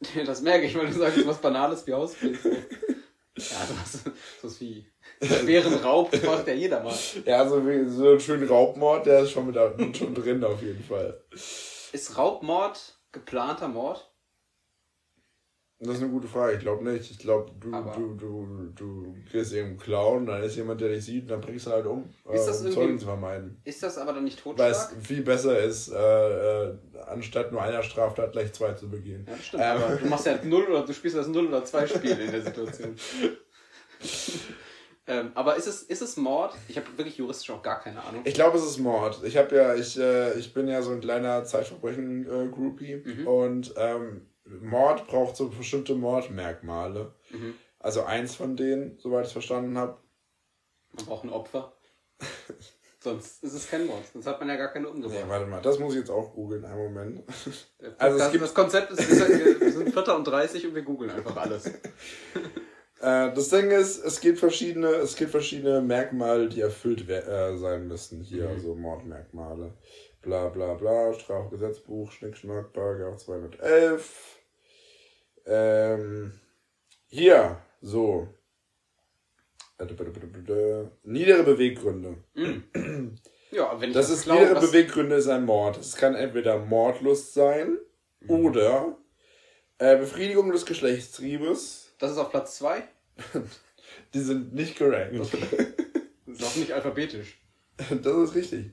*laughs* Das merke ich, weil du sagst, was Banales wie Hausfriedensbruch. *laughs* Ja, sowas, sowas wie schweren Raub macht ja jeder mal. ja, so, wie, so ein schönen Raubmord, der ist schon, mit, da- *laughs* schon drin auf jeden Fall. Ist Raubmord geplanter Mord? Das ist eine gute Frage. Ich glaube nicht. Ich glaube, du, Aber- du, du, du gehst irgendwo klauen, dann ist jemand, der dich sieht, und dann bringst du halt um, Ist das um irgendwie- Zeugen zu vermeiden. Ist das aber dann nicht Weil es Totschlag? viel besser ist, äh, äh, anstatt nur einer Straftat gleich zwei zu begehen. Ja, stimmt. Ähm. Aber du machst ja null oder du spielst das null oder zwei Spiel in der Situation. *laughs* ähm, aber ist es, ist es Mord? Ich habe wirklich juristisch auch gar keine Ahnung. Ich glaube, es ist Mord. Ich habe ja, ich, äh, ich bin ja so ein kleiner Zeitverbrechen-Groupie Mhm. und ähm, Mord braucht so bestimmte Mordmerkmale. Mhm. Also eins von denen, soweit ich es verstanden habe. Man braucht ein Opfer. *laughs* Sonst ist es kein Mord. Sonst hat man ja gar keine Nee, umgebracht. warte mal, das muss ich jetzt auch googeln, einen Moment. *laughs* Also es Podcast- gibt- das Konzept ist, wir sind Vierter und 30 und wir googeln einfach alles. *laughs* Äh, das Ding ist, es gibt verschiedene, es gibt verschiedene Merkmale, die erfüllt äh, sein müssen. Hier, Mhm. so Mordmerkmale. Bla bla bla, Strafgesetzbuch, Schnickschnack, Paragraph 211. Ähm, hier, so. Niedere Beweggründe. Ja, wenn ich Das ist klaue, niedere Beweggründe ist ein Mord. Es kann entweder Mordlust sein Mhm. oder äh, Befriedigung des Geschlechtstriebes. Das ist auf Platz 2. *laughs* Die sind nicht gerankt. Das *laughs* ist auch nicht alphabetisch. Das ist richtig.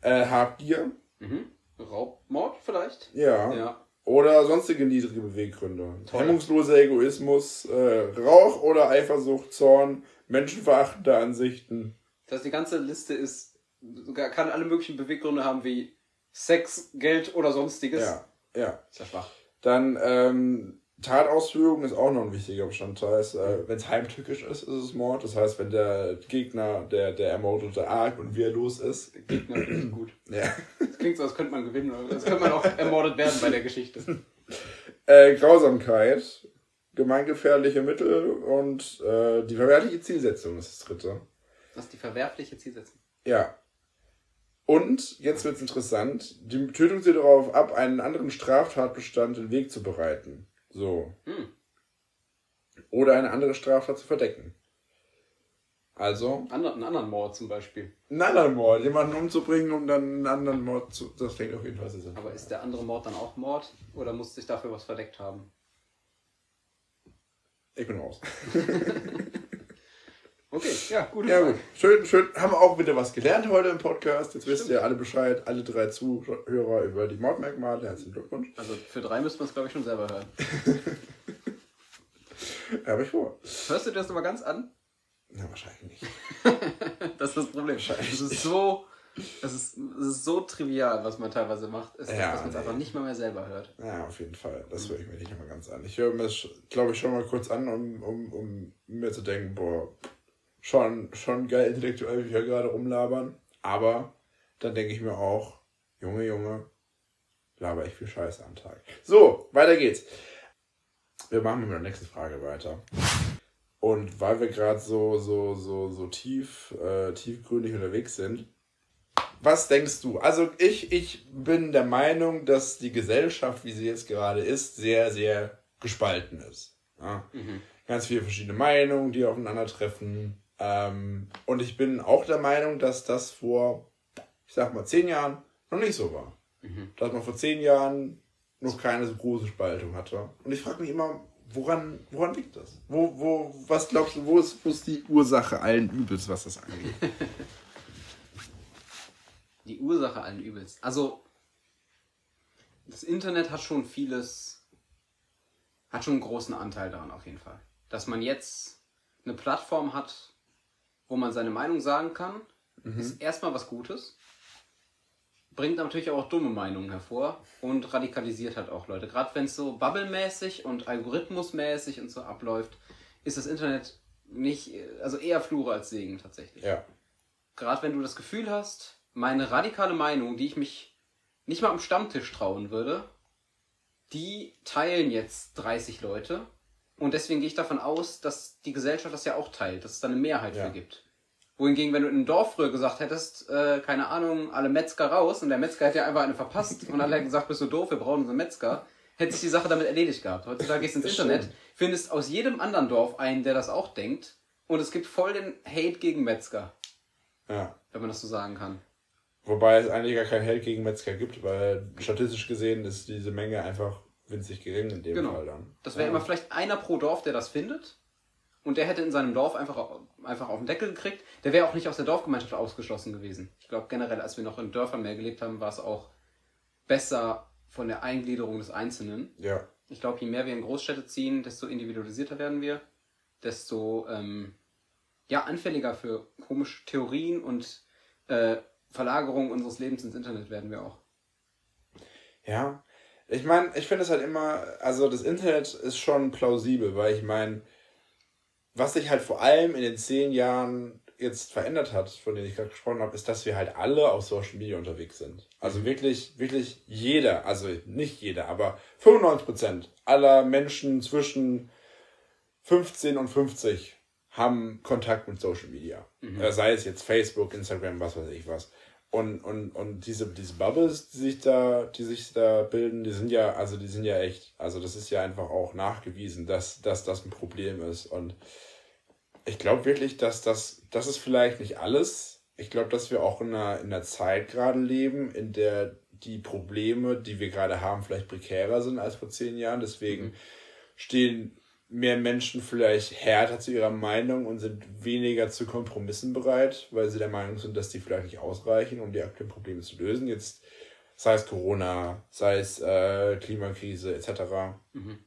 Äh, Habgier. Mhm. Raubmord vielleicht? Ja. Ja. Oder sonstige niedrige Beweggründe. Toll. Hemmungsloser Egoismus, äh, Rauch oder Eifersucht, Zorn, menschenverachtende Ansichten. Das heißt, die ganze Liste ist, sogar- kann alle möglichen Beweggründe haben wie Sex, Geld oder sonstiges. Ja, ja. Ist ja schwach. Dann ähm, Tatausführung ist auch noch ein wichtiger Bestandteil. Äh, wenn es heimtückisch ist, ist es Mord. Das heißt, wenn der Gegner, der, der Ermordete, arg und wehrlos ist. Der Gegner ich gut. *clears throat* Ja. Das klingt so, als könnte man gewinnen. Als könnte man auch ermordet werden bei der Geschichte. *laughs* Äh, Grausamkeit, gemeingefährliche Mittel und äh, die verwerfliche Zielsetzung ist das dritte. Das ist die verwerfliche Zielsetzung. Ja. Und, jetzt wird's interessant, die Tötung zielt darauf ab, einen anderen Straftatbestand den Weg zu bereiten. So. Hm. Oder eine andere Straftat zu verdecken. Also, Ander, einen anderen Mord zum Beispiel. einen anderen Mord, jemanden umzubringen, um dann einen anderen Mord zu. Das klingt auf jeden Fall sehr sinnvoll. Aber ist der andere Mord dann auch Mord? Oder muss sich dafür was verdeckt haben? Ich bin raus. *laughs* Okay, ja, gut. Ja, gut. Schön, schön. Haben wir auch wieder was gelernt heute im Podcast. Jetzt wisst ihr alle Bescheid, alle drei Zuhörer über die Mordmerkmale. Herzlichen Glückwunsch. Also für drei müsste man es, glaube ich, schon selber hören. *laughs* Habe ich vor. Hörst du dir das nochmal ganz an? Na, wahrscheinlich nicht. *laughs* Das ist das Problem. Es ist so, es ist, es ist so trivial, was man teilweise macht, ist, Ja, dass man es nee. einfach nicht mal mehr selber hört. Ja, auf jeden Fall. Das höre ich mir nicht immer ganz an. Ich höre mir das, glaube ich, schon mal kurz an, um, um, um mir zu denken, boah, schon, schon geil intellektuell, wie wir gerade rumlabern. Aber dann denke ich mir auch, Junge, Junge, laber ich viel Scheiße am Tag. So, weiter geht's. Wir machen mit der nächsten Frage weiter. Und weil wir gerade so, so, so, so tief, äh, tiefgründig unterwegs sind, was denkst du? Also ich, ich bin der Meinung, dass die Gesellschaft, wie sie jetzt gerade ist, sehr, sehr gespalten ist. Ja? Mhm. Ganz viele verschiedene Meinungen, die aufeinandertreffen. Ähm, und ich bin auch der Meinung, dass das vor, ich sag mal, zehn Jahren noch nicht so war. Mhm. Dass man vor zehn Jahren noch keine so große Spaltung hatte. Und ich frage mich immer, woran, woran liegt das? Wo, wo, was glaubst du, wo ist, wo ist die Ursache allen Übels, was das angeht? *laughs* die Ursache allen Übels. Also, das Internet hat schon vieles, hat schon einen großen Anteil daran auf jeden Fall. Dass man jetzt eine Plattform hat, wo man seine Meinung sagen kann, mhm. ist erstmal was Gutes. Bringt natürlich auch dumme Meinungen hervor und radikalisiert halt auch Leute. Gerade wenn es so bubblemäßig und algorithmusmäßig und so abläuft, ist das Internet nicht, also eher Flure als Segen tatsächlich. Ja. Gerade wenn du das Gefühl hast, meine radikale Meinung, die ich mich nicht mal am Stammtisch trauen würde, die teilen jetzt 30 Leute. Und deswegen gehe ich davon aus, dass die Gesellschaft das ja auch teilt, dass es da eine Mehrheit ja. für gibt. Wohingegen, wenn du in einem Dorf früher gesagt hättest, äh, keine Ahnung, alle Metzger raus und der Metzger hätte ja einfach eine verpasst und alle hätten gesagt, bist du doof, wir brauchen unseren Metzger, hätte sich die Sache damit erledigt gehabt. Heutzutage gehst du ins Internet, stimmt. findest aus jedem anderen Dorf einen, der das auch denkt und es gibt voll den Hate gegen Metzger. Ja. Wenn man das so sagen kann. Wobei es eigentlich gar kein Held gegen Metzger gibt, weil statistisch gesehen ist diese Menge einfach winzig gering in dem genau. Fall dann. Das wäre ja. immer vielleicht einer pro Dorf, der das findet. Und der hätte in seinem Dorf einfach, einfach auf den Deckel gekriegt. Der wäre auch nicht aus der Dorfgemeinschaft ausgeschlossen gewesen. Ich glaube generell, als wir noch in Dörfern mehr gelebt haben, war es auch besser von der Eingliederung des Einzelnen. Ja. Ich glaube, je mehr wir in Großstädte ziehen, desto individualisierter werden wir, desto ähm, ja, anfälliger für komische Theorien und äh, Verlagerung unseres Lebens ins Internet werden wir auch. Ja, ich meine, ich finde es halt immer, also das Internet ist schon plausibel, weil ich meine, was sich halt vor allem in den zehn Jahren jetzt verändert hat, von denen ich gerade gesprochen habe, ist, dass wir halt alle auf Social Media unterwegs sind. Also wirklich, wirklich jeder, also nicht jeder, aber 95% aller Menschen zwischen 15 und 50 haben Kontakt mit Social Media. Mhm. Äh, sei es jetzt Facebook, Instagram, was weiß ich was. Und, und, und diese, diese Bubbles, die sich da, die sich da bilden, die sind ja, also die sind ja echt, also das ist ja einfach auch nachgewiesen, dass, dass das ein Problem ist. Und ich glaube wirklich, dass das, das ist vielleicht nicht alles. Ich glaube, dass wir auch in einer, in einer Zeit gerade leben, in der die Probleme, die wir gerade haben, vielleicht prekärer sind als vor zehn Jahren. Deswegen mhm. stehen mehr Menschen vielleicht härter zu ihrer Meinung und sind weniger zu Kompromissen bereit, weil sie der Meinung sind, dass die vielleicht nicht ausreichen, um die aktuellen Probleme zu lösen. Jetzt sei es Corona, sei es äh, Klimakrise etc. Mhm.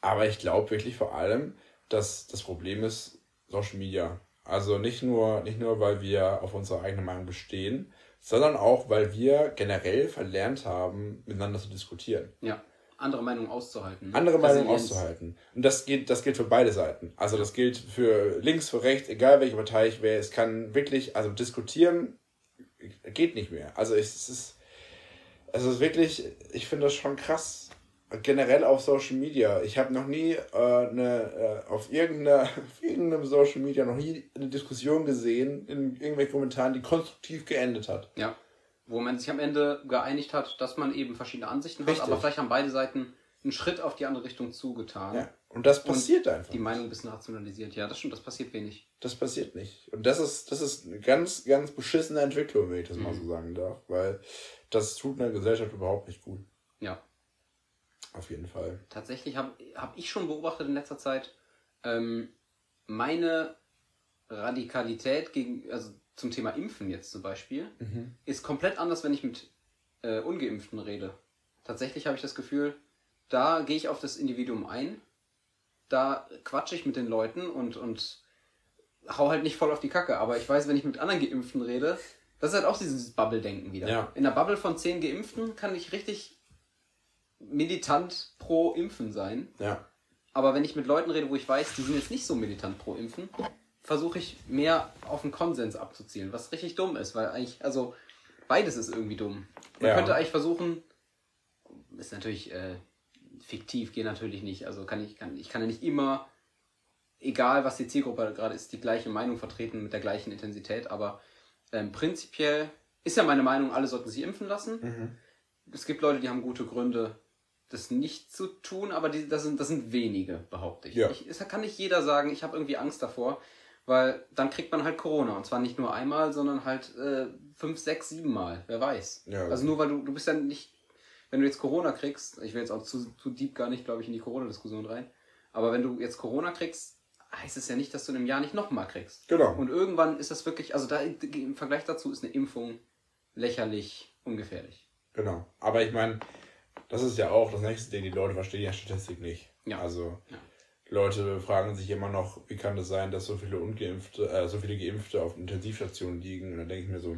Aber ich glaube wirklich vor allem, dass das Problem ist Social Media. Also nicht nur, nicht nur, weil wir auf unsere eigene Meinung bestehen, sondern auch, weil wir generell verlernt haben, miteinander zu diskutieren. Ja andere Meinungen auszuhalten. Ne? Andere Meinungen auszuhalten. Und das geht, das gilt für beide Seiten. Also das gilt für links, für rechts, egal welche Partei ich wäre. Es kann wirklich, also diskutieren geht nicht mehr. Also es ist, also es ist wirklich, ich finde das schon krass. Generell auf Social Media. Ich habe noch nie äh, eine, äh, auf, irgendeiner, *laughs* auf irgendeinem Social Media noch nie eine Diskussion gesehen in irgendwelchen Kommentaren, die konstruktiv geendet hat. Ja wo man sich am Ende geeinigt hat, dass man eben verschiedene Ansichten Richtig. hat, aber vielleicht haben beide Seiten einen Schritt auf die andere Richtung zugetan. Ja. Und das passiert und einfach. Die Meinung ein bisschen rationalisiert. Ja, das stimmt, das passiert wenig. Das passiert nicht. Und das ist, das ist eine ganz, ganz beschissene Entwicklung, wenn ich das mhm. mal so sagen darf. Weil das tut einer Gesellschaft überhaupt nicht gut. Ja. Auf jeden Fall. Tatsächlich habe hab ich schon beobachtet in letzter Zeit, ähm, meine Radikalität gegen, also zum Thema Impfen jetzt zum Beispiel, mhm. ist komplett anders, wenn ich mit äh, Ungeimpften rede. Tatsächlich habe ich das Gefühl, da gehe ich auf das Individuum ein, da quatsche ich mit den Leuten und, und hau halt nicht voll auf die Kacke. Aber ich weiß, wenn ich mit anderen Geimpften rede, das ist halt auch dieses Bubble-Denken wieder. Ja. In der Bubble von zehn Geimpften kann ich richtig militant pro Impfen sein. Ja. Aber wenn ich mit Leuten rede, wo ich weiß, die sind jetzt nicht so militant pro Impfen, versuche ich mehr auf den Konsens abzuzielen, was richtig dumm ist, weil eigentlich, also beides ist irgendwie dumm. Man ja. könnte eigentlich versuchen, ist natürlich äh, fiktiv, geht natürlich nicht, also kann ich, kann, ich kann ja nicht immer egal was die Zielgruppe gerade ist, die gleiche Meinung vertreten mit der gleichen Intensität. Aber ähm, prinzipiell ist ja meine Meinung, alle sollten sich impfen lassen. Mhm. Es gibt Leute, die haben gute Gründe, das nicht zu tun, aber die, das, sind, das sind wenige, behaupte ich. Ja. ich. Es kann nicht jeder sagen, ich habe irgendwie Angst davor, weil dann kriegt man halt Corona. Und zwar nicht nur einmal, sondern halt äh, fünf, sechs, sieben Mal. Wer weiß. Ja. Also nur weil du, du bist ja nicht, wenn du jetzt Corona kriegst, ich will jetzt auch zu, zu deep gar nicht, glaube ich, in die Corona-Diskussion rein, aber wenn du jetzt Corona kriegst, heißt es ja nicht, dass du in einem Jahr nicht nochmal kriegst. Genau. Und irgendwann ist das wirklich, also da im Vergleich dazu ist eine Impfung lächerlich ungefährlich. Genau. Aber ich meine, das ist ja auch das nächste Ding, die Leute verstehen ja Statistik nicht. Ja. Also Ja. Leute fragen sich immer noch, wie kann es sein, dass so viele Ungeimpfte, äh, so viele Geimpfte auf Intensivstationen liegen? Und dann denke ich mir so,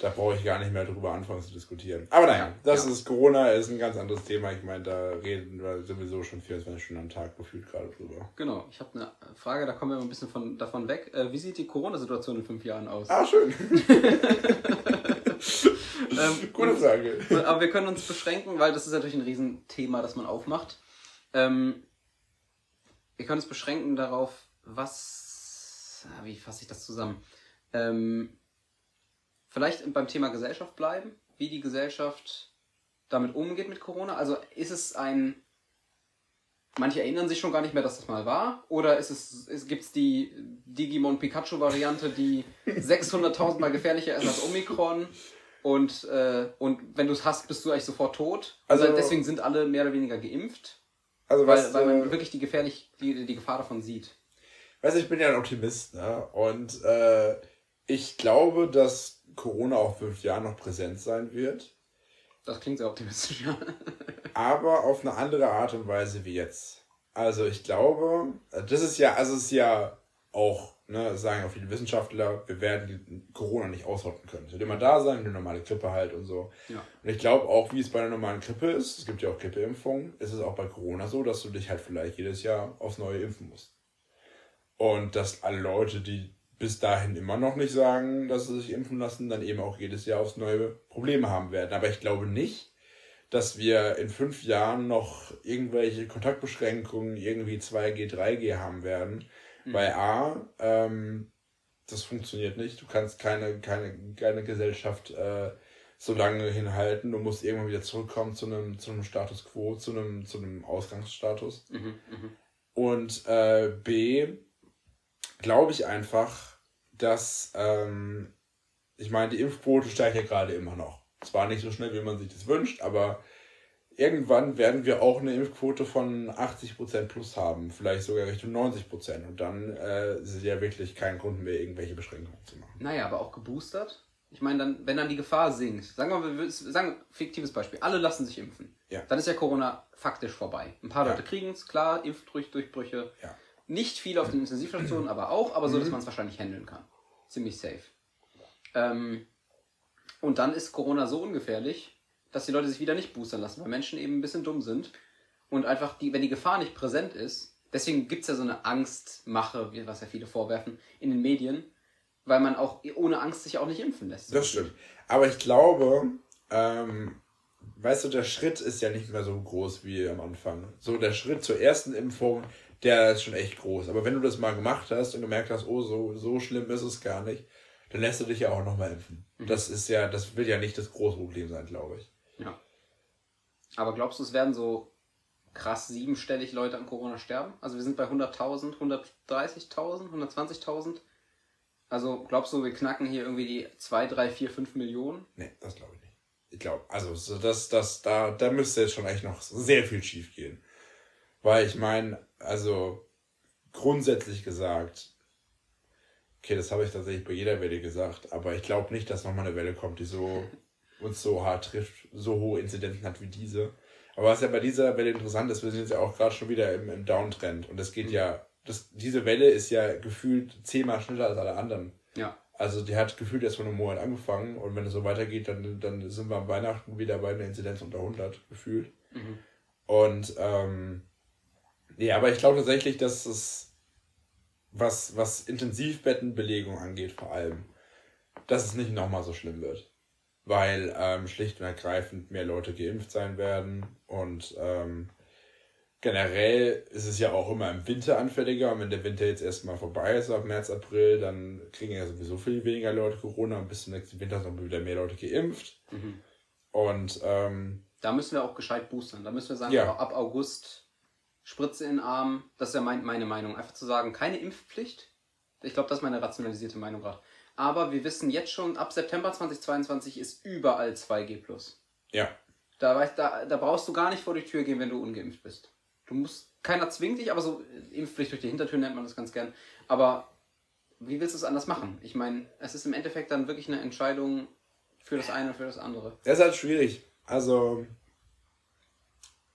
da brauche ich gar nicht mehr drüber anfangen zu diskutieren. Aber naja, Ja, das ja. ist Corona, ist ein ganz anderes Thema. Ich meine, da reden wir sowieso schon 24 Stunden am Tag gefühlt gerade drüber. Genau, ich habe eine Frage, da kommen wir ein bisschen von, davon weg. Äh, wie sieht die Corona-Situation in fünf Jahren aus? Ah, schön. *laughs* Ähm, *laughs* Gute Frage. Aber wir können uns beschränken, weil das ist natürlich ein Riesenthema, das man aufmacht. Ähm, wir können uns beschränken darauf, was. ah, Wie fasse ich das zusammen? Ähm, vielleicht beim Thema Gesellschaft bleiben, wie die Gesellschaft damit umgeht mit Corona. Also ist es ein. Manche erinnern sich schon gar nicht mehr, dass das mal war. Oder ist es, es gibt es die Digimon Pikachu-Variante, die *laughs* 600.000 Mal gefährlicher ist als Omikron. Und, äh, und wenn du es hast, bist du eigentlich sofort tot. Also- Also deswegen sind alle mehr oder weniger geimpft, Also weil, was, weil man äh, wirklich die, gefährlich, die, die Gefahr davon sieht. Weißt du, ich bin ja ein Optimist, ne? Und äh, ich glaube, dass Corona auch fünf Jahren noch präsent sein wird, Das klingt sehr optimistisch, ja. *laughs* aber auf eine andere Art und Weise wie jetzt. Also ich glaube, das ist ja, also es ist ja auch, ne, das sagen auch viele Wissenschaftler, wir werden Corona nicht ausrotten können. Es wird immer da sein, eine normale Grippe halt und so. ja. Und ich glaube auch, wie es bei einer normalen Grippe ist, es gibt ja auch Grippeimpfungen, ist es auch bei Corona so, dass du dich halt vielleicht jedes Jahr aufs Neue impfen musst. Und dass alle Leute, die bis dahin immer noch nicht sagen, dass sie sich impfen lassen, dann eben auch jedes Jahr aufs Neue Probleme haben werden. Aber ich glaube nicht, dass wir in fünf Jahren noch irgendwelche Kontaktbeschränkungen, irgendwie 2G, 3G haben werden. Weil A, ähm, das funktioniert nicht. Du kannst keine, keine, keine Gesellschaft äh, so lange hinhalten. Du musst irgendwann wieder zurückkommen zu einem, zu einem Status quo, zu einem, zu einem Ausgangsstatus. Mhm, mhm. Und äh, B, glaube ich einfach, dass, ähm, ich meine, die Impfquote steigt ja gerade immer noch. Zwar nicht so schnell, wie man sich das wünscht, aber irgendwann werden wir auch eine Impfquote von 80% plus haben, vielleicht sogar Richtung 90%. Und dann äh, ist ja wirklich kein Grund mehr, irgendwelche Beschränkungen zu machen. Naja, aber auch geboostert. Ich meine, dann, wenn dann die Gefahr sinkt, sagen wir mal, wir sagen, fiktives Beispiel, alle lassen sich impfen. Ja. Dann ist ja Corona faktisch vorbei. Ein paar Ja. Leute kriegen es, klar, Impfdurchbrüche. Ja. Nicht viel auf den Intensivstationen, aber auch, aber so, dass man es wahrscheinlich handeln kann. Ziemlich safe. Ähm, und dann ist Corona so ungefährlich, dass die Leute sich wieder nicht boostern lassen, weil Menschen eben ein bisschen dumm sind. Und einfach, die, wenn die Gefahr nicht präsent ist, deswegen gibt es ja so eine Angstmache, was ja viele vorwerfen, in den Medien, weil man auch ohne Angst sich auch nicht impfen lässt. Das stimmt. Aber ich glaube, ähm, weißt du, der Schritt ist ja nicht mehr so groß wie am Anfang. So der Schritt zur ersten Impfung, der ist schon echt groß. Aber wenn du das mal gemacht hast und gemerkt hast, oh, so, so schlimm ist es gar nicht, dann lässt du dich ja auch nochmal impfen. Das ist ja, das wird ja nicht das große Problem sein, glaube ich. Ja. Aber glaubst du, es werden so krass siebenstellig Leute an Corona sterben? Also wir sind bei 100.000, 130.000, 120.000. Also glaubst du, wir knacken hier irgendwie die 2, 3, 4, 5 Millionen? Nee, das glaube ich nicht. Ich glaube, also so das, das, da, da müsste jetzt schon echt noch sehr viel schief gehen. Weil ich meine, also grundsätzlich gesagt, okay, das habe ich tatsächlich bei jeder Welle gesagt, aber ich glaube nicht, dass nochmal eine Welle kommt, die so *laughs* uns so hart trifft, so hohe Inzidenzen hat wie diese. Aber was ja bei dieser Welle interessant ist, wir sind jetzt ja auch gerade schon wieder im, im Downtrend und es geht ja, das, diese Welle ist ja gefühlt zehnmal schneller als alle anderen. Ja. Also die hat gefühlt erst vor einem Monat angefangen und wenn es so weitergeht, dann, dann sind wir am Weihnachten wieder bei einer Inzidenz unter 100 gefühlt. Mhm. Und ähm, nee, aber ich glaube tatsächlich, dass es, was, was Intensivbettenbelegung angeht vor allem, dass es nicht nochmal so schlimm wird. Weil ähm, schlicht und ergreifend mehr Leute geimpft sein werden und ähm, generell ist es ja auch immer im Winter anfälliger. Und wenn der Winter jetzt erstmal vorbei ist, ab März, April, dann kriegen ja sowieso viel weniger Leute Corona und bis zum nächsten Winter sind wieder mehr Leute geimpft. Mhm. Und ähm, Da müssen wir auch gescheit boostern. Da müssen wir sagen, Ja. ab August Spritze in den Arm. Das ist ja mein, meine Meinung. Einfach zu sagen, keine Impfpflicht. Ich glaube, das ist meine rationalisierte Meinung gerade. Aber wir wissen jetzt schon, ab September 2022 ist überall 2G+. ja, Da, weißt, da, da brauchst du gar nicht vor die Tür gehen, wenn du ungeimpft bist. Du musst, keiner zwingt dich, aber so Impfpflicht durch die Hintertür nennt man das ganz gern. Aber wie willst du es anders machen? Ich meine, es ist im Endeffekt dann wirklich eine Entscheidung für das eine und für das andere. das ist halt schwierig. Also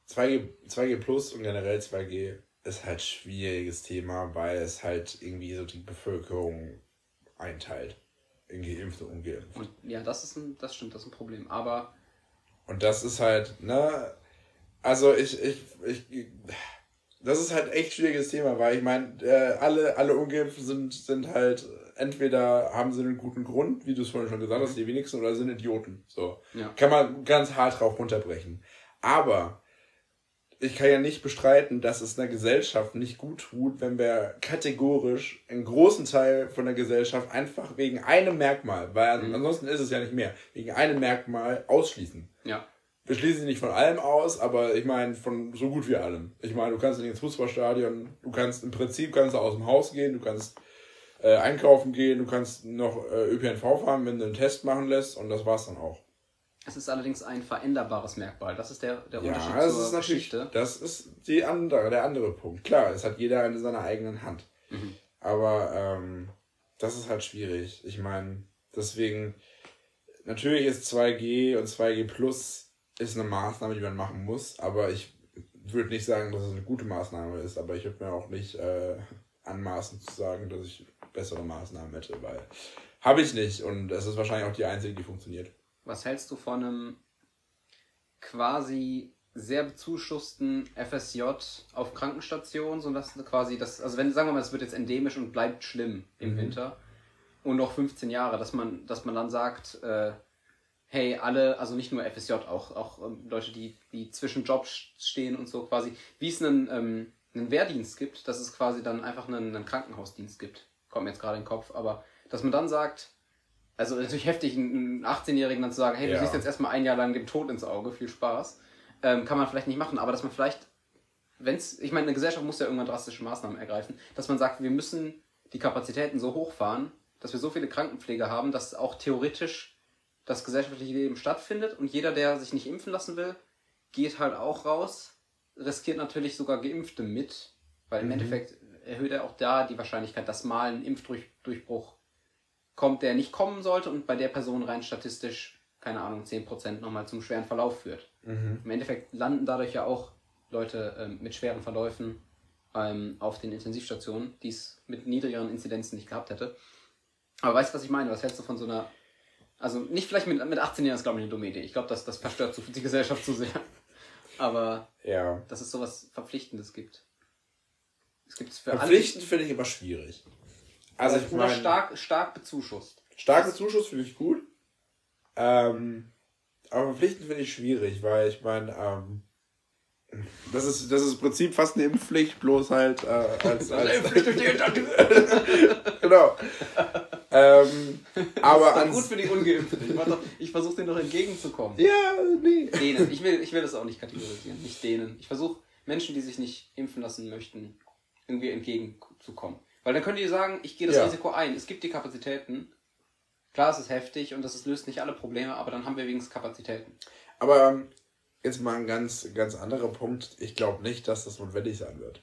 2G, 2G Plus und generell 2G ist halt schwieriges Thema, weil es halt irgendwie so die Bevölkerung einteilt. In geimpft und ungeimpft. Und ja, das ist ein, das stimmt, das ist ein Problem. Aber Und das ist halt, ne, also ich, ich, ich, das ist halt echt schwieriges Thema, weil ich meine, äh, alle, alle Ungeimpften sind, sind halt, entweder haben sie einen guten Grund, wie du es vorhin schon gesagt hast, die wenigsten, oder sind Idioten. So. Ja. Kann man ganz hart drauf runterbrechen. Aber ich kann ja nicht bestreiten, dass es einer Gesellschaft nicht gut tut, wenn wir kategorisch einen großen Teil von der Gesellschaft einfach wegen einem Merkmal, weil ansonsten ist es ja nicht mehr, wegen einem Merkmal ausschließen. ja, Wir schließen sie nicht von allem aus, aber ich meine von so gut wie allem. Ich meine, du kannst nicht ins Fußballstadion, du kannst im Prinzip kannst du aus dem Haus gehen, du kannst äh, einkaufen gehen, du kannst noch äh, ÖPNV fahren, wenn du einen Test machen lässt und das war's dann auch. Es ist allerdings ein veränderbares Merkmal. Das ist der, der Ja, Unterschied das zur ist natürlich, Geschichte. das ist die andere, der andere Punkt. Klar, es hat jeder in seiner eigenen Hand. Mhm. Aber ähm, das ist halt schwierig. Ich meine, deswegen, natürlich ist 2G und 2G Plus ist eine Maßnahme, die man machen muss, aber ich würde nicht sagen, dass es eine gute Maßnahme ist, aber ich würde mir auch nicht äh, anmaßen zu sagen, dass ich bessere Maßnahmen hätte, weil habe ich nicht und es ist wahrscheinlich auch die einzige, die funktioniert. Was hältst du von einem quasi sehr bezuschussten FSJ auf Krankenstationen, so dass quasi das, also wenn, sagen wir mal, es wird jetzt endemisch und bleibt schlimm im Mhm. Winter und noch 15 Jahre, dass man, dass man dann sagt, äh, hey, alle, also nicht nur FSJ, auch, auch ähm, Leute, die, die zwischen Jobs stehen und so quasi, wie es einen, ähm, einen Wehrdienst gibt, dass es quasi dann einfach einen, einen Krankenhausdienst gibt. Kommt mir jetzt gerade in den Kopf, aber dass man dann sagt, also natürlich heftig, einen 18-Jährigen dann zu sagen, hey, du Ja. siehst jetzt erstmal ein Jahr lang dem Tod ins Auge, viel Spaß. Ähm, kann man vielleicht nicht machen, aber dass man vielleicht, wenn's, ich meine, eine Gesellschaft muss ja irgendwann drastische Maßnahmen ergreifen, dass man sagt, wir müssen die Kapazitäten so hochfahren, dass wir so viele Krankenpfleger haben, dass auch theoretisch das gesellschaftliche Leben stattfindet und jeder, der sich nicht impfen lassen will, geht halt auch raus, riskiert natürlich sogar Geimpfte mit, weil im Mhm. Endeffekt erhöht er auch da die Wahrscheinlichkeit, dass mal ein Impfdurchbruch kommt, der nicht kommen sollte und bei der Person rein statistisch, keine Ahnung, 10% nochmal zum schweren Verlauf führt. Im Endeffekt landen dadurch ja auch Leute ähm, mit schweren Verläufen ähm, auf den Intensivstationen, die es mit niedrigeren Inzidenzen nicht gehabt hätte. Aber weißt du, was ich meine? Was hältst du von so einer. Also nicht vielleicht mit, mit 18 Jahren ist, glaube ich, eine dumme Idee. Ich glaube, das, das verstört so die Gesellschaft zu sehr. *laughs* Aber Ja. dass es sowas Verpflichtendes gibt. Es gibt es für. Verpflichtend finde ich immer schwierig. Also ich meine, stark, stark bezuschusst. starker Zuschuss finde ich gut. Ähm, aber verpflichtend finde ich schwierig, weil ich meine, ähm, das ist, das ist im Prinzip fast eine Impfpflicht, bloß halt äh, als, als Impfpflicht durch die Hintertür. *laughs* genau. ähm, aber Ist doch gut für die Ungeimpften. Ich, doch- ich versuche denen doch entgegenzukommen. ja, nee. Denen. Ich will, ich will das auch nicht kategorisieren. Nicht denen. Ich versuche Menschen, die sich nicht impfen lassen möchten, irgendwie entgegenzukommen. Weil dann können die sagen, ich gehe das Ja. Risiko ein. Es gibt die Kapazitäten. Klar, es ist heftig und das ist, löst nicht alle Probleme, aber dann haben wir wenigstens Kapazitäten. Aber ähm, jetzt mal ein ganz, ganz anderer Punkt. Ich glaube nicht, dass das notwendig sein wird.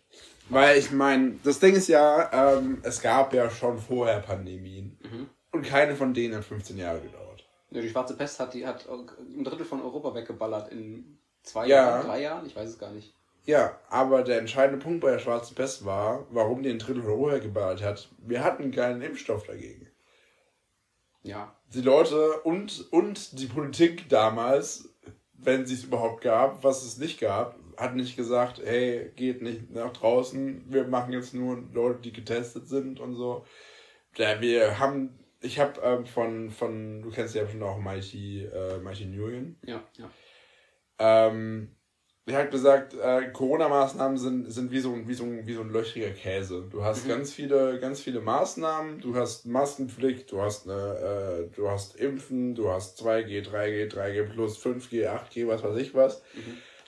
Weil ich meine, das Ding ist ja, ähm, es gab ja schon vorher Pandemien. Mhm. Und keine von denen hat 15 Jahre gedauert. Ja, die schwarze Pest hat, die hat ein Drittel von Europa weggeballert in zwei Ja. Jahren, drei Jahren, ich weiß es gar nicht. Ja, aber der entscheidende Punkt bei der schwarzen Pest war, warum die ein Drittel Europa geballt hat. Wir hatten keinen Impfstoff dagegen. Ja. Die Leute und, und die Politik damals, wenn sie es überhaupt gab, was es nicht gab, hat nicht gesagt, hey, geht nicht nach draußen, wir machen jetzt nur Leute, die getestet sind und so. Ja, wir haben, ich habe ähm, von, von, du kennst ja bestimmt auch Mighty, äh, Mighty Nguyen, Ja, ja. ähm, er hat gesagt, äh, Corona-Maßnahmen sind, sind wie, so, ein- wie, so, ein- wie so ein löchriger Käse. Du hast ganz viele, ganz viele Maßnahmen, du hast Maskenpflicht, du hast eine, äh, du hast Impfen, du hast 2G, 3G, 3G plus, 5G, 8G, was weiß ich was.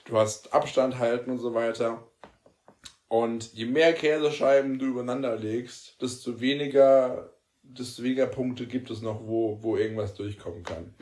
Du hast Abstand halten und so weiter. Und je mehr Käsescheiben du übereinander legst, desto weniger, desto weniger Punkte gibt es noch, wo, wo irgendwas durchkommen kann.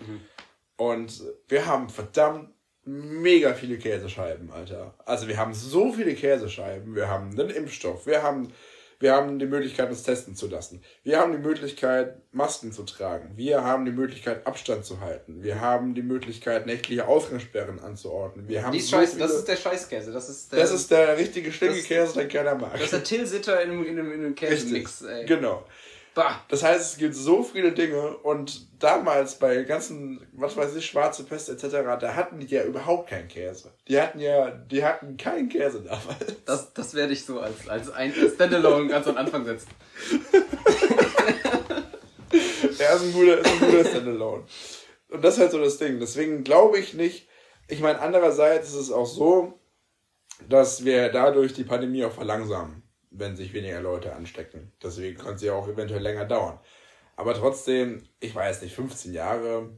Und wir haben verdammt mega viele Käsescheiben, Alter. Also wir haben so viele Käsescheiben. Wir haben einen Impfstoff. Wir haben, wir haben die Möglichkeit, uns testen zu lassen. Wir haben die Möglichkeit, Masken zu tragen. Wir haben die Möglichkeit, Abstand zu halten. Wir haben die Möglichkeit, nächtliche Ausgangssperren anzuordnen. Wir haben Die so scheiße, das viele- ist der Scheißkäse. Das ist der, das ist der richtige Das- Stinkekäse, den keiner mag. das ist der Till-Sitter in, einem- in, einem- in einem Käsemix. Ey. Genau. Bah. Das heißt, es gibt so viele Dinge und damals bei ganzen, was weiß ich, schwarze Pest etc., da hatten die ja überhaupt keinen Käse. Die hatten ja, die hatten keinen Käse damals. Das, das werde ich so als, als ein Standalone ganz am Anfang setzen. *laughs* Er ist ein guter, ist ein guter Standalone. Und das ist halt so das Ding. Deswegen glaube ich nicht, ich meine, andererseits ist es auch so, dass wir dadurch die Pandemie auch verlangsamen, wenn sich weniger Leute anstecken. Deswegen kann sie auch eventuell länger dauern. Aber trotzdem, ich weiß nicht, 15 Jahre,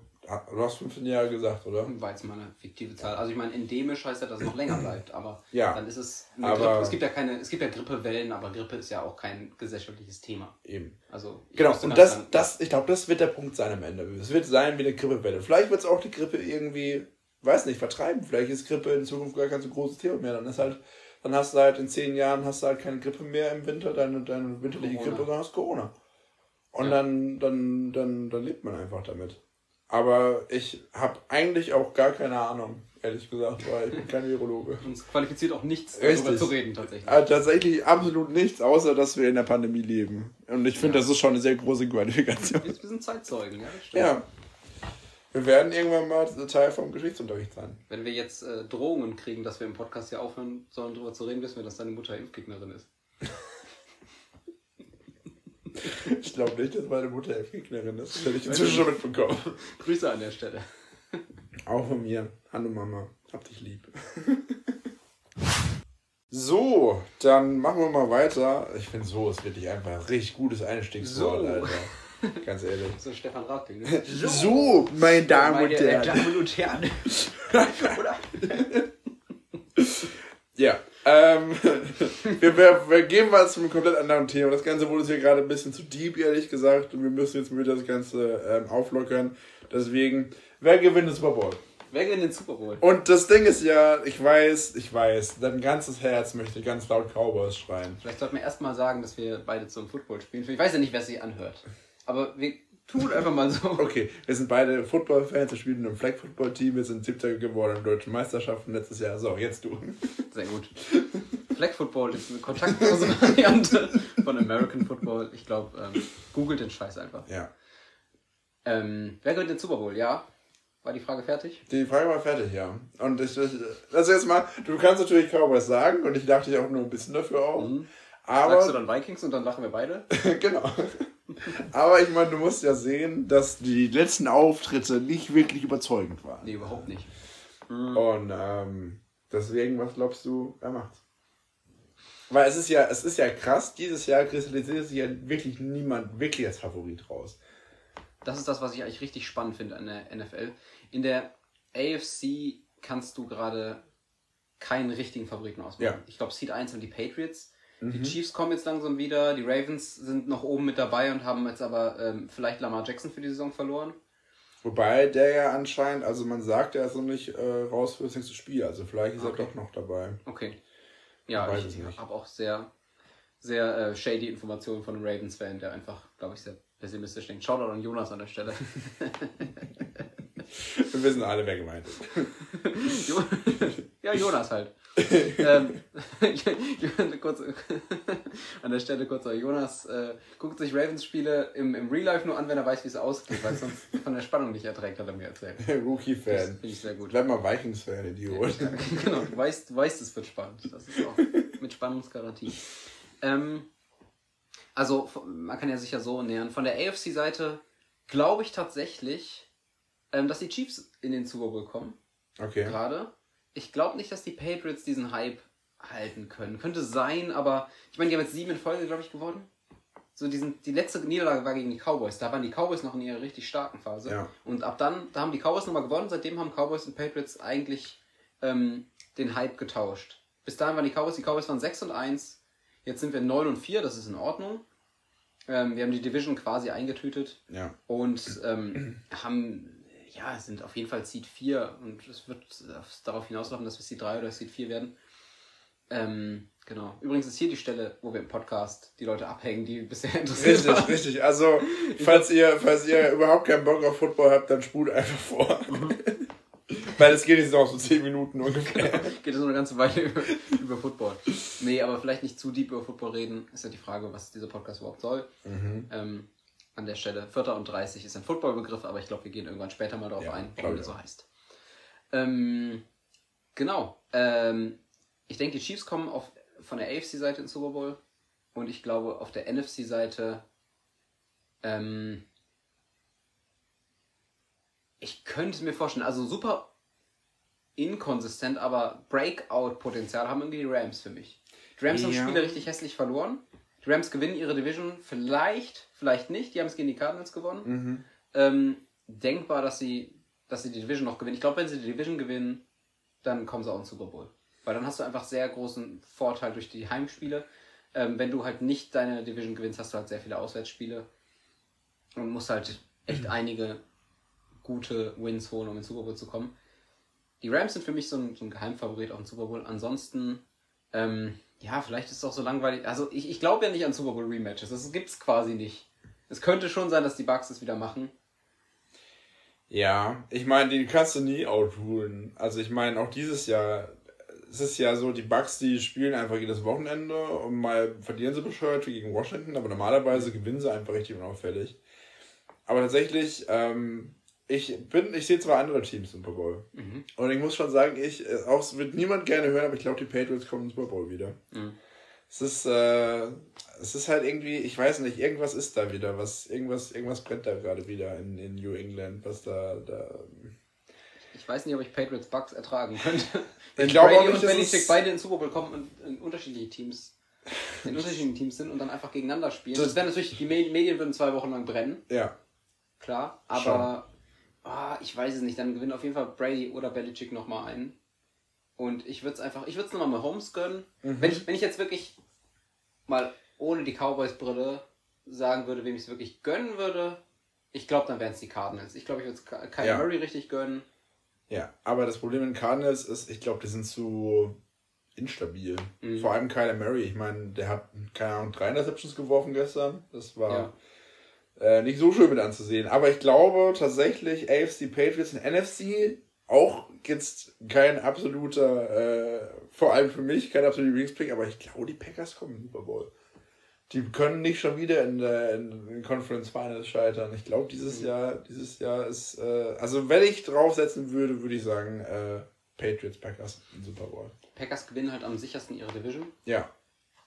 du hast 15 Jahre gesagt, oder? War jetzt mal eine fiktive Zahl. Also ich meine, endemisch heißt ja, dass es noch länger bleibt, aber Ja. dann ist es eine Aber- Grippe. Es gibt ja keine, es gibt ja Grippewellen, aber Grippe ist ja auch kein gesellschaftliches Thema. Eben. Also Genau, und das, dann- das, ich glaube, das wird der Punkt sein am Ende. Es wird sein wie eine Grippewelle. Vielleicht wird es auch die Grippe irgendwie, weiß nicht, vertreiben. Vielleicht ist Grippe in Zukunft gar kein so großes Thema mehr. Dann ist halt, dann hast du halt in zehn Jahren hast du halt keine Grippe mehr im Winter, deine, deine winterliche Corona. Grippe, sondern hast Corona. Und Ja. dann, dann, dann, dann lebt man einfach damit. Aber ich habe eigentlich auch gar keine Ahnung, ehrlich gesagt, weil ich bin kein *laughs* Virologe. uns qualifiziert auch nichts, Richtig. darüber zu reden tatsächlich. Äh, tatsächlich absolut nichts, außer dass wir in der Pandemie leben. Und ich finde, Ja. das ist schon eine sehr große Qualifikation. Wir wir sind Zeitzeugen, ja, das stimmt. Ja. Wir werden irgendwann mal Teil vom Geschichtsunterricht sein. Wenn wir jetzt äh, Drohungen kriegen, dass wir im Podcast hier aufhören sollen, darüber zu reden, wissen wir, dass deine Mutter Impfgegnerin ist. *laughs* Ich glaube nicht, dass meine Mutter Gegnerin ist. Das hätte ich inzwischen schon mitbekommen. *laughs* Grüße an der Stelle. Auch von mir. Hallo Mama. Hab dich lieb. *laughs* So, dann machen wir mal weiter. Ich finde so ist wirklich einfach ein richtig gutes Einstiegswort, So. Alter. *laughs* Ganz ehrlich. So Stefan Rathling, *laughs* ne? So, meine Damen und Meine Herren. Damen und Herren. *laughs* Oder? Ja, ähm, wir, wir, wir gehen mal zu einem komplett anderen Thema. Das Ganze wurde hier gerade ein bisschen zu deep, ehrlich gesagt. Und wir müssen jetzt wieder das Ganze ähm, auflockern. Deswegen, wer gewinnt den Super Bowl? Wer gewinnt den Super Bowl? Und das Ding ist ja, ich weiß, ich weiß, dein ganzes Herz möchte ganz laut Cowboys schreien. Vielleicht sollten wir erstmal sagen, dass wir beide zum Football spielen. Ich weiß ja nicht, wer sich anhört. Aber wir tun einfach mal so. Okay, wir sind beide Football-Fans, wir spielen im Flag-Football-Team, wir sind Siebter geworden in deutschen Meisterschaften letztes Jahr. So, jetzt du. Sehr gut. Flag Football ist eine kontaktlose Variante von American Football. Ich glaube, ähm, googelt den Scheiß einfach. Ja. Ähm, wer gewinnt den Super Bowl? Ja. War die Frage fertig? Die Frage war fertig, ja. Und ich, ich also jetzt mal, du kannst natürlich Cowboys sagen und ich dachte dich auch nur ein bisschen dafür auf. Aber Sagst du dann Vikings und dann lachen wir beide? *laughs* genau. Aber ich meine, du musst ja sehen, dass die letzten Auftritte nicht wirklich überzeugend waren. Nee, überhaupt nicht. Und ähm, deswegen, was glaubst du, wer macht's? Weil es ist ja, es ist ja krass, dieses Jahr kristallisiert sich ja wirklich niemand wirklich als Favorit raus. Das ist das, was ich eigentlich richtig spannend finde an der NFL. In der AFC kannst du gerade keinen richtigen Favoriten ausmachen. Ja. Ich glaube, Seed 1 sind die Patriots. Die Chiefs kommen jetzt langsam wieder. Die Ravens sind noch oben mit dabei und haben jetzt aber ähm, vielleicht Lamar Jackson für die Saison verloren. Wobei der ja anscheinend, also man sagt, er ist noch nicht äh, raus für das nächste Spiel, also vielleicht ist Okay. er doch noch dabei. Okay. Ja, Ich ich, habe auch sehr, sehr äh, shady Informationen von einem Ravens-Fan, der einfach, glaube ich, sehr pessimistisch denkt. Shoutout an Jonas an der Stelle. *laughs* *laughs* Wir wissen alle, wer gemeint ist. Jo *laughs* ja, Jonas halt. ähm, *laughs* kurz, an der Stelle kurz, Jonas äh, guckt sich Ravens-Spiele im, im Real Life nur an, wenn er weiß, wie es ausgeht, weil es sonst von der Spannung nicht erträgt, hat er mir erzählt. *laughs* Rookie-Fan. finde ich sehr gut. Bleib mal Vikings-Fan, Idiot. genau, du weißt, du weißt, es wird spannend. Das ist auch mit Spannungsgarantie. Ähm, also, man kann ja sicher so nähern. Von der AFC-Seite glaube ich tatsächlich, ähm, dass die Chiefs in den Super Bowl kommen. Okay. Gerade. ich glaube nicht, dass die Patriots diesen Hype halten können. Könnte sein, aber ich meine, die haben jetzt sieben in Folge, glaube ich, geworden. So diesen, die letzte Niederlage war gegen die Cowboys. Da waren die Cowboys noch in ihrer richtig starken Phase. Ja. Und ab dann, da haben die Cowboys nochmal gewonnen. Seitdem haben Cowboys und Patriots eigentlich ähm, den Hype getauscht. Bis dahin waren die Cowboys, die Cowboys waren 6 und 1. Jetzt sind wir 9 und 4, das ist in Ordnung. Ähm, wir haben die Division quasi eingetütet Ja. und ähm, haben, ja, sind auf jeden Fall Seed 4 und es wird darauf hinauslaufen, dass wir Seed 3 oder Seed 4 werden. Ähm, genau. Übrigens ist hier die Stelle, wo wir im Podcast die Leute abhängen, die bisher *laughs* interessiert Richtig, waren. richtig. Also, falls ihr, falls ihr überhaupt keinen Bock auf Football habt, dann spult einfach vor. *laughs* Weil es geht jetzt noch so 10 Minuten ungefähr. *laughs* Geht es noch eine ganze Weile über, über Football. Nee, aber vielleicht nicht zu deep über Football reden. Ist ja die Frage, was dieser Podcast überhaupt soll. Ähm, an der Stelle. Vierter und 30 ist ein Footballbegriff, aber ich glaube, wir gehen irgendwann später mal darauf Ja, ein, warum der so heißt. Ähm, genau. Ähm, ich denke, die Chiefs kommen auf, von der AFC-Seite ins Super Bowl. Und ich glaube, auf der NFC-Seite. Ähm, ich könnte mir vorstellen, also super inkonsistent, aber Breakout-Potenzial haben irgendwie die Rams für mich. Die Rams haben Ja. Spiele richtig hässlich verloren. Die Rams gewinnen ihre Division vielleicht, vielleicht nicht. Die haben es gegen die Cardinals gewonnen. Mhm. Ähm, denkbar, dass sie, dass sie die Division noch gewinnen. Ich glaube, wenn sie die Division gewinnen, dann kommen sie auch ins Super Bowl. Weil dann hast du einfach sehr großen Vorteil durch die Heimspiele. Ähm, wenn du halt nicht deine Division gewinnst, hast du halt sehr viele Auswärtsspiele. Und musst halt echt *clears throat* einige gute Wins holen, um ins Super Bowl zu kommen. Die Rams sind für mich so ein, so ein Geheimfavorit auf den Super Bowl. Ansonsten, ähm, ja, vielleicht ist es auch so langweilig. Also ich, ich glaube ja nicht an Super Bowl Rematches. Das gibt's quasi nicht. Es könnte schon sein, dass die Bucks es wieder machen. Ja, ich meine, die kannst du nie outrulen. Also ich meine, auch dieses Jahr, es ist ja so, die Bucks, die spielen einfach jedes Wochenende und mal verlieren sie bescheuert gegen Washington, aber normalerweise gewinnen sie einfach richtig unauffällig. Aber tatsächlich, ähm, ich bin, ich sehe zwar andere Teams im Super Bowl. Und ich muss schon sagen, ich, äh, auch es wird niemand gerne hören, aber ich glaube, die Patriots kommen im Super Bowl wieder. Mhm. Es ist, äh, es ist halt irgendwie, ich weiß nicht, irgendwas ist da wieder, was, irgendwas, irgendwas brennt da gerade wieder in, in New England, was da, da, Ich weiß nicht, ob ich Patriots Bucks ertragen könnte. Wenn glaube Brady auch nicht, und Belichick beide ins Super Bowl kommen und in unterschiedliche Teams in unterschiedlichen Teams sind und dann einfach gegeneinander spielen. Das wäre natürlich, die Me- Medien würden zwei Wochen lang brennen, ja, klar. Aber ah, ich weiß es nicht. Dann gewinnt auf jeden Fall Brady oder Belichick nochmal einen. Und ich würde es einfach, ich würde es nochmal mal Holmes gönnen. Mhm. Wenn, ich, wenn ich jetzt wirklich mal ohne die Cowboys-Brille sagen würde, wem ich es wirklich gönnen würde, ich glaube, dann wären es die Cardinals. Ich glaube, ich würde es Kyle Ja. Murray richtig gönnen. ja. Aber das Problem in Cardinals ist, ich glaube, die sind zu instabil. Mhm. Vor allem Kyler Murray, ich meine, der hat, keine Ahnung, drei Interceptions geworfen gestern. Das war Ja. äh, nicht so schön mit anzusehen. Aber ich glaube tatsächlich, AFC Patriots und NFC auch jetzt kein absoluter, äh, vor allem für mich, kein absoluter Lieblingspick, aber ich glaube, die Packers kommen im Super Bowl. Die können nicht schon wieder in der in, in Conference Finals scheitern. Ich glaube, dieses Jahr, dieses Jahr ist, äh, also wenn ich draufsetzen würde, würde ich sagen, äh, Patriots, Packers im Super Bowl. Packers gewinnen halt am sichersten ihre Division. Ja,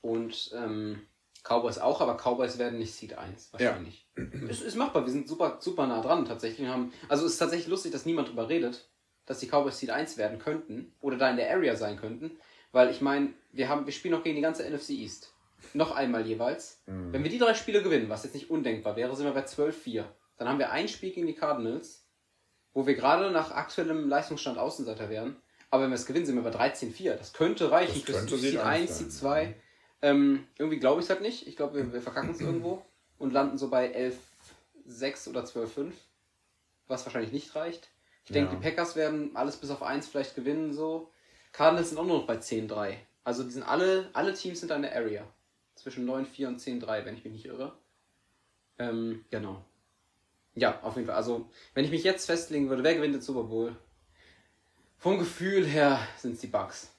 Und ähm, Cowboys auch, aber Cowboys werden nicht Seed 1, wahrscheinlich. Es ist machbar, wir sind super, super nah dran tatsächlich. Haben, also es ist tatsächlich lustig, dass niemand drüber redet, dass die Cowboys Seed 1 werden könnten oder da in der Area sein könnten. Weil ich meine, wir haben, wir spielen noch gegen die ganze NFC East. Noch einmal jeweils. Wenn wir die drei Spiele gewinnen, was jetzt nicht undenkbar wäre, sind wir bei 12-4. Dann haben wir ein Spiel gegen die Cardinals, wo wir gerade nach aktuellem Leistungsstand Außenseiter wären. Aber wenn wir es gewinnen, sind wir bei 13-4. Das könnte reichen Das könnte für Seed Seed 1, 1 Seed sein. 2. Ähm, irgendwie glaube ich es halt nicht. Ich glaube, wir, wir verkacken es irgendwo und landen so bei 11-6 oder 12-5. Was wahrscheinlich nicht reicht. Ich denke, Ja. die Packers werden alles bis auf 1 vielleicht gewinnen. so. Cardinals sind auch nur noch bei 10-3. Also die sind alle, alle Teams sind da in der Area. Zwischen 9-4 und 10-3, wenn ich mich nicht irre. Ähm, genau. Ja, auf jeden Fall. Also, wenn ich mich jetzt festlegen würde, wer gewinnt den Super Bowl? Vom Gefühl her sind es die Bucks.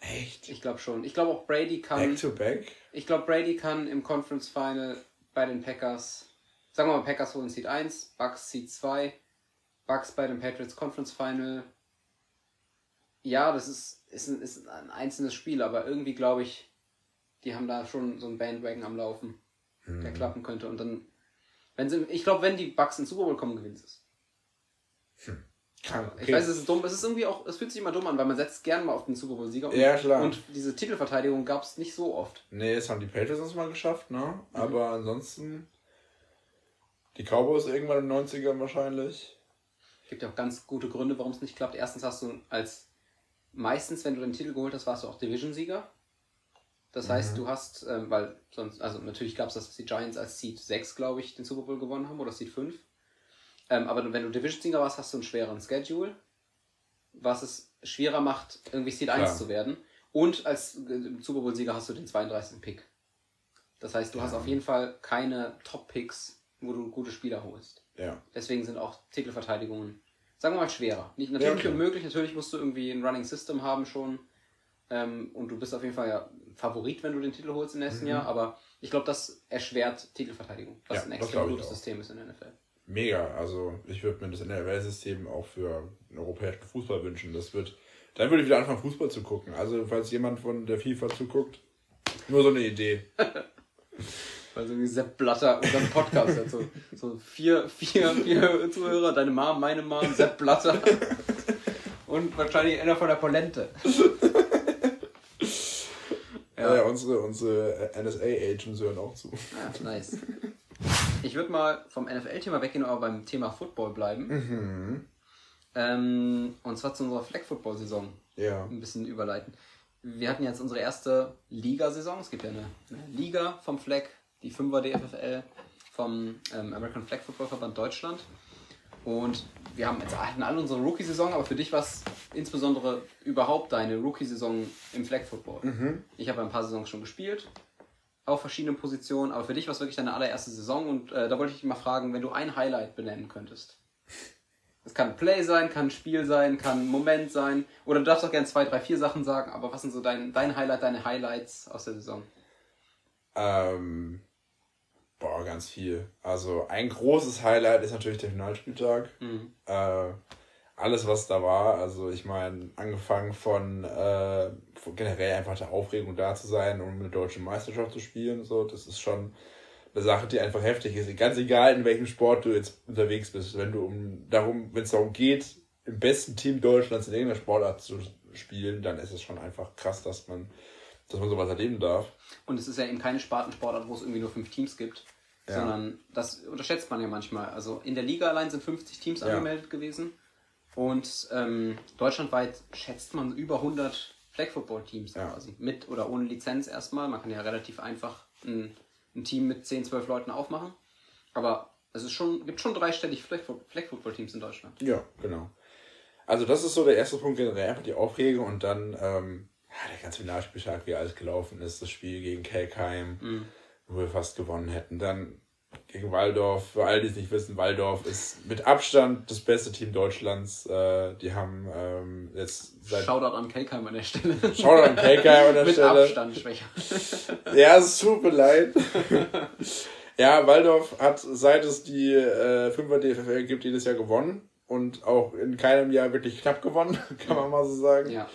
echt? Ich glaube schon. Ich glaube auch Brady kann. Back to back? Ich glaube, Brady kann im Conference Final bei den Packers. Sagen wir mal, Packers holen Seed 1, Bucks Seed 2, Bucks bei den Patriots Conference Final. Ja, das ist, ist, ein, ist ein einzelnes Spiel, aber irgendwie glaube ich, die haben da schon so ein Bandwagon am Laufen, der klappen könnte. Und dann, wenn sie, ich glaube, wenn die Bucks ins Super Bowl kommen, gewinnt es. Krank. Ich weiß, es ist dumm. Es ist irgendwie auch, es fühlt sich immer dumm an, weil man setzt gerne mal auf den Super Bowl-Sieger. Ja, klar. Und diese Titelverteidigung gab es nicht so oft. Nee, das haben die Patriots uns mal geschafft, ne? Mhm. Aber ansonsten die Cowboys irgendwann in den 90ern wahrscheinlich. Gibt ja auch ganz gute Gründe, warum es nicht klappt. Erstens hast du als meistens, wenn du den Titel geholt hast, warst du auch Division-Sieger. Das mhm. heißt, du hast, ähm, weil sonst, also natürlich gab es das, dass die Giants als Seed 6, glaube ich, den Super Bowl gewonnen haben oder Seed 5. Ähm, aber wenn du Division-Sieger warst, hast du einen schweren Schedule, was es schwerer macht, irgendwie Seed Klar. 1 zu werden. Und als äh, Super Bowl-Sieger hast du den 32. Pick. Das heißt, du ja. hast auf jeden Fall keine Top-Picks, wo du gute Spieler holst. Ja. Deswegen sind auch Titelverteidigungen, sagen wir mal, schwerer. Nicht, natürlich ja, unmöglich, natürlich musst du irgendwie ein Running System haben schon. Ähm, und du bist auf jeden Fall ja Favorit, wenn du den Titel holst im nächsten mhm. Jahr, aber ich glaube, das erschwert Titelverteidigung, was ja, ein extrem gutes System ist in der NFL. Mega, also ich würde mir das NFL-System auch für den europäischen Fußball wünschen. Das wird, dann würde ich wieder anfangen, Fußball zu gucken. Also, falls jemand von der FIFA zuguckt, nur so eine Idee. *laughs* Weil so Sepp Blatter unseren Podcast hat. So, so vier, vier, vier Zuhörer, deine Mom, meine Mom, Sepp Blatter. Und wahrscheinlich einer von der Polente. Ja, ja unsere, unsere NSA-Agents hören auch zu. Ja, nice. Ich würde mal vom NFL-Thema weggehen, aber beim Thema Football bleiben. Mhm. Ähm, und zwar zu unserer Flag-Football-Saison. Ja. Ein bisschen überleiten. Wir hatten jetzt unsere erste Liga-Saison. Es gibt ja eine, eine Liga vom Flag, die 5er DFFL vom ähm, American Flag Football Verband Deutschland. Und wir haben jetzt hatten alle unsere Rookie-Saison, aber für dich war es insbesondere überhaupt deine Rookie-Saison im Flag Football. Mhm. Ich habe ein paar Saisons schon gespielt, auf verschiedenen Positionen, aber für dich war es wirklich deine allererste Saison und äh, da wollte ich dich mal fragen, wenn du ein Highlight benennen könntest. Es kann ein Play sein, kann ein Spiel sein, kann ein Moment sein. Oder du darfst auch gerne zwei, drei, vier Sachen sagen, aber was sind so dein, dein Highlight, deine Highlights aus der Saison? Ähm, Boah, ganz viel. Also ein großes Highlight ist natürlich der Finalspieltag. Mhm. Äh, alles, was da war. Also ich meine, angefangen von, äh, von, generell einfach der Aufregung da zu sein und eine deutsche Meisterschaft zu spielen. So, das ist schon eine Sache, die einfach heftig ist. Ganz egal, in welchem Sport du jetzt unterwegs bist. Wenn du um darum, wenn es darum geht, im besten Team Deutschlands in irgendeiner Sportart zu spielen, dann ist es schon einfach krass, dass man, dass man sowas erleben darf. Und es ist ja eben keine Spartensportart, wo es irgendwie nur fünf Teams gibt, ja. sondern das unterschätzt man ja manchmal. Also in der Liga allein sind 50 Teams ja. angemeldet gewesen und ähm, deutschlandweit schätzt man über 100 Flag Football Teams ja. quasi. Mit oder ohne Lizenz erstmal. Man kann ja relativ einfach ein, ein Team mit 10, 12 Leuten aufmachen. Aber es ist schon, gibt schon dreistellig Flag, Flag Football Teams in Deutschland. Ja, genau. Also das ist so der erste Punkt generell, einfach die Aufregung und dann ähm, der ganze Finalspieltag, wie alles gelaufen ist, das Spiel gegen Kelkheim. Mhm wo wir fast gewonnen hätten. Dann gegen Waldorf. Für all die es nicht wissen, Waldorf ist mit Abstand das beste Team Deutschlands. Äh, die haben ähm, jetzt seit. Shoutout an Kelkheim an der Stelle. Shoutout an Kelkheim an der *laughs* mit Stelle. Mit Abstand schwächer. *laughs* ja, es tut mir leid. ja, Waldorf hat, seit es die äh, 5er DFFL gibt, jedes Jahr gewonnen. Und auch in keinem Jahr wirklich knapp gewonnen, *laughs* kann man mal so sagen. Ja.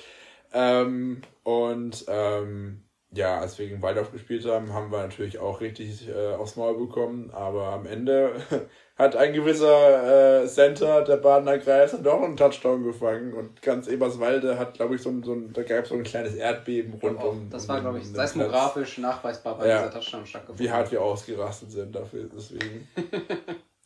Ähm, und ähm, ja, als wir gegen Waldorf gespielt haben, haben wir natürlich auch richtig äh, aufs Maul bekommen. Aber am Ende *laughs* hat ein gewisser äh, Center der Badener Kreis dann doch einen Touchdown gefangen. Und ganz Eberswalde hat, glaube ich, so ein, so ein, da gab es so ein kleines Erdbeben rund um. Das war, glaube ich, seismografisch nachweisbar bei ja, dieser Touchdown stattgefunden. Wie hart wir ausgerastet sind dafür, deswegen. *laughs*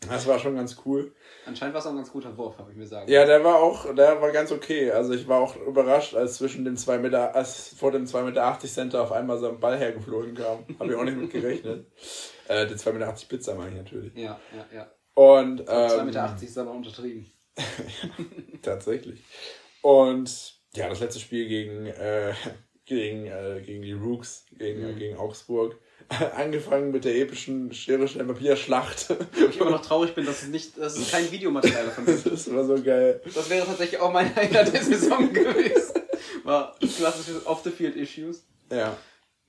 Das war schon ganz cool. Anscheinend war es auch ein ganz guter Wurf, habe ich mir sagen. Ja, der war auch, der war ganz okay. Also ich war auch überrascht, als zwischen dem 2 Meter, als vor dem 2,80 Meter Center auf einmal so ein Ball hergeflogen kam. *laughs* Habe ich auch nicht mit gerechnet. äh, den 2,80 Meter Pizza meine ich natürlich. Ja, ja, ja. Und, ähm, 2,80 Meter ist aber untertrieben. *laughs* tatsächlich. Und ja, das letzte Spiel gegen, äh, *laughs* gegen, äh, gegen die Rooks, gegen, mhm. gegen Augsburg *laughs* angefangen mit der epischen Schere, Stein, Papier Schlacht. Ich immer noch traurig bin, dass es nicht, dass es kein Videomaterial davon gibt. *laughs* Das war so geil. Das wäre tatsächlich auch mein Highlight der Saison gewesen. War klassische Off-the-Field-Issues. Ja.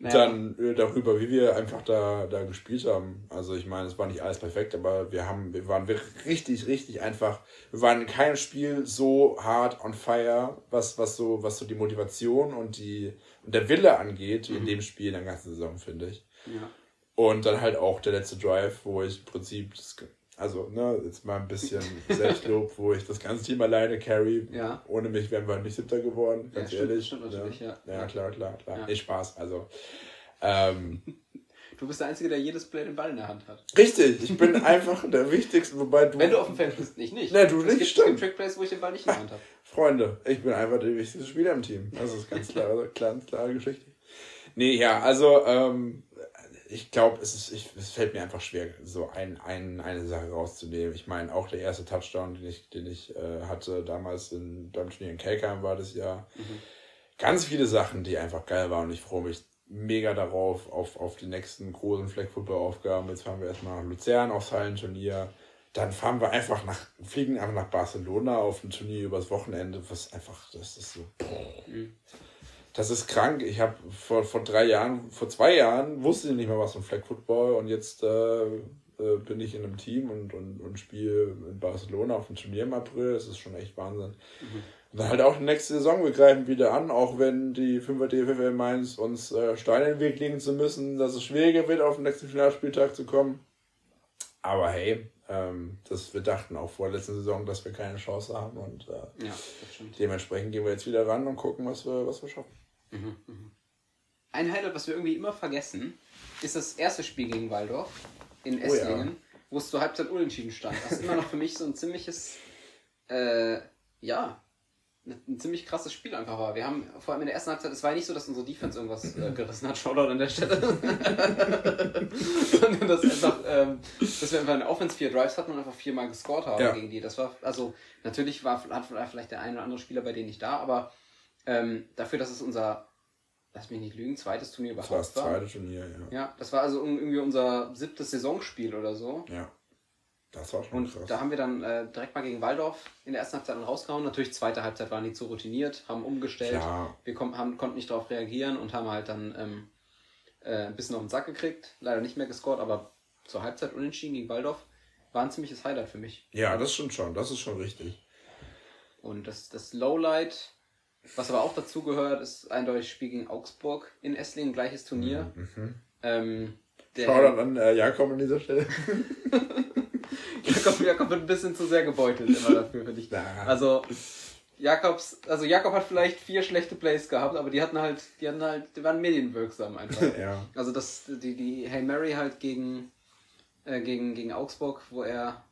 Naja. Dann äh, darüber, wie wir einfach da, da gespielt haben. Also ich meine, es war nicht alles perfekt, aber wir haben, wir waren richtig, richtig einfach. Wir waren in keinem Spiel so hart on fire, was, was so, was so die Motivation und die und der Wille angeht, wie in mhm. dem Spiel in der ganzen Saison, finde ich. Ja. Und dann halt auch der letzte Drive, wo ich im Prinzip das Also, ne, jetzt mal ein bisschen *laughs* Selbstlob, wo ich das ganze Team alleine carry. Ja. Ohne mich wären wir nicht siebter geworden, ganz Ja, stimmt, ehrlich. stimmt natürlich, ja. ja. klar, klar, klar. Ja. Nee, Spaß. Also, ähm, *laughs* Du bist der Einzige, der jedes Play den Ball in der Hand hat. richtig, ich bin *laughs* einfach der Wichtigste, wobei du. Wenn du auf dem Feld bist, ich nicht. Nee, du es nicht, gibt, stimmt. Es gibt Trickplays, wo ich den Ball nicht in der Hand habe. Freunde, ich bin einfach der wichtigste Spieler im Team. Das ist ganz klare, ganz klare Geschichte. Nee, ja, also ähm, ich glaube, es, ist, ich, es fällt mir einfach schwer, so ein, ein, eine Sache rauszunehmen. Ich meine, auch der erste Touchdown, den ich, den ich äh, hatte damals in, beim Turnier in Kelkheim war das ja. Ganz viele Sachen, die einfach geil waren und ich freue mich mega darauf, auf, auf die nächsten großen Flag-Football-Aufgaben. Jetzt fahren wir erstmal nach Luzern aufs Hallenturnier. Dann fahren wir einfach nach, fliegen einfach nach Barcelona auf ein Turnier übers Wochenende, was einfach, das ist so. Das ist krank. Ich habe vor, vor drei Jahren, vor zwei Jahren wusste ich nicht mehr was von Flag Football und jetzt äh, äh, bin ich in einem Team und, und, und spiele in Barcelona auf dem Turnier im April. Das ist schon echt Wahnsinn. Und dann halt auch die nächste Saison, wir greifen wieder an, auch wenn die 5er DFFL Mainz uns äh, Steine in den Weg legen zu müssen, dass es schwieriger wird, auf den nächsten Finalspieltag zu kommen. Aber hey, ähm, das, wir dachten auch vor der letzten Saison, dass wir keine Chance haben und äh, Ja, dementsprechend gehen wir jetzt wieder ran und gucken, was wir, was wir schaffen. Ein Highlight, was wir irgendwie immer vergessen, ist das erste Spiel gegen Waldorf in Oh ja. Esslingen, wo es zur Halbzeit unentschieden stand. Das ist immer noch für mich so ein ziemliches, äh, ja, ein ziemlich krasses Spiel einfach war. Wir haben vor allem in der ersten Halbzeit, es war ja nicht so, dass unsere Defense irgendwas äh, gerissen hat, Shoutout an der Stelle. *laughs* Sondern dass einfach, ähm, dass wir einfach eine Offense vier Drives hatten und einfach viermal gescored haben Ja. gegen die. Das war, also, natürlich war, hat vielleicht der ein oder andere Spieler bei denen nicht da, aber ähm, dafür, dass es unser, lass mich nicht lügen, zweites Turnier Das war überhaupt das war. zweite Turnier, ja. Ja, das war also irgendwie unser siebtes Saisonspiel oder so. Ja. Das war schon Und krass. da haben wir dann äh, direkt mal gegen Waldorf in der ersten Halbzeit dann rausgehauen. Natürlich, zweite Halbzeit waren die zu routiniert, haben umgestellt. Klar. Wir kom haben, konnten nicht darauf reagieren und haben halt dann ähm, äh, ein bisschen auf den Sack gekriegt. Leider nicht mehr gescored, aber zur Halbzeit unentschieden gegen Waldorf war ein ziemliches Highlight für mich. Ja, das stimmt schon. Das ist schon richtig. Und das, das Lowlight, was aber auch dazu gehört, ist eindeutig Spiel gegen Augsburg in Esslingen, gleiches Turnier. Ähm, der Shoutout an äh, Jakob an dieser Stelle. *laughs* Jakob, Jakob wird ein bisschen zu sehr gebeutelt immer dafür, finde ich. Na. Also, Jakobs, also Jakob hat vielleicht vier schlechte Plays gehabt, aber die hatten halt, die hatten halt, die waren medienwirksam einfach. *laughs* ja. Also das, die, die Hey Mary halt gegen, äh, gegen, gegen Augsburg, wo er,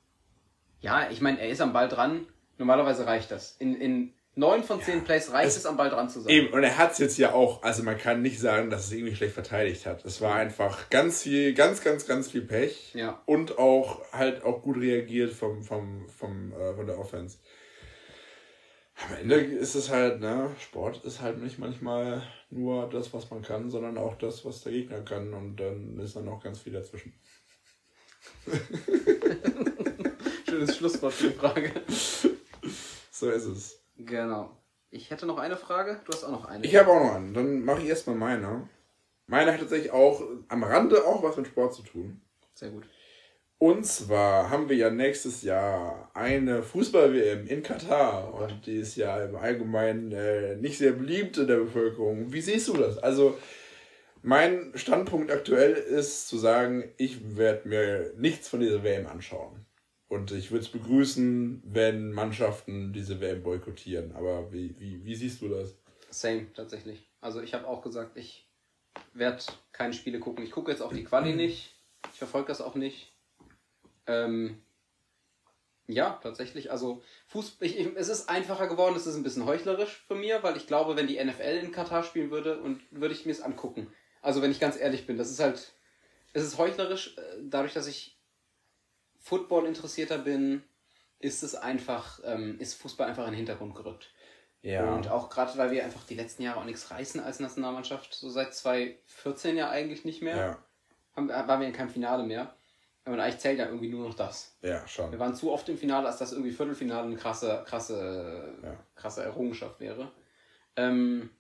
ja, ich meine, er ist am Ball dran. Normalerweise reicht das. In, in neun von zehn Plays reicht Es- es, am Ball dran zu sein. Eben, und er hat es jetzt ja auch, also man kann nicht sagen, dass es irgendwie schlecht verteidigt hat. Es war einfach ganz viel, ganz, ganz, ganz viel Pech. Ja. Und auch halt auch gut reagiert vom, vom, vom, äh, von der Offense. Am Ende ist es halt, ne, Sport ist halt nicht manchmal nur das, was man kann, sondern auch das, was der Gegner kann. Und dann ist dann auch ganz viel dazwischen. *laughs* Schönes Schlusswort für die Frage. So ist es. Genau. Ich hätte noch eine Frage. Du hast auch noch eine. Ich habe auch noch einen. Dann mache ich erstmal meine. Meine hat tatsächlich auch am Rande auch was mit Sport zu tun. Sehr gut. Und zwar haben wir ja nächstes Jahr eine Fußball-WM in Katar und die ist ja im Allgemeinen äh, nicht sehr beliebt in der Bevölkerung. Wie siehst du das? Also mein Standpunkt aktuell ist zu sagen, ich werde mir nichts von dieser WM anschauen. Und ich würde es begrüßen, wenn Mannschaften diese WM boykottieren. Aber wie, wie, wie siehst du das? Same, tatsächlich. Also ich habe auch gesagt, ich werde keine Spiele gucken. Ich gucke jetzt auch die Quali nicht. Ich verfolge das auch nicht. Ähm, ja, tatsächlich. Also Fußball, ich, ich, es ist einfacher geworden. Es ist ein bisschen heuchlerisch für mir, weil ich glaube, wenn die NFL in Katar spielen würde, und würde ich mir es angucken. Also wenn ich ganz ehrlich bin, das ist halt, es ist heuchlerisch. äh, Dadurch, dass ich Football interessierter bin, ist es einfach, ähm, ist Fußball einfach in den Hintergrund gerückt. Und auch gerade, weil wir einfach die letzten Jahre auch nichts reißen als Nationalmannschaft, so seit 2014 ja eigentlich nicht mehr, ja, haben, waren wir in keinem Finale mehr. Und eigentlich zählt ja irgendwie nur noch das. ja, schon. Wir waren zu oft im Finale, als dass irgendwie Viertelfinale eine krasse, krasse, Ja. krasse Errungenschaft wäre. Ähm,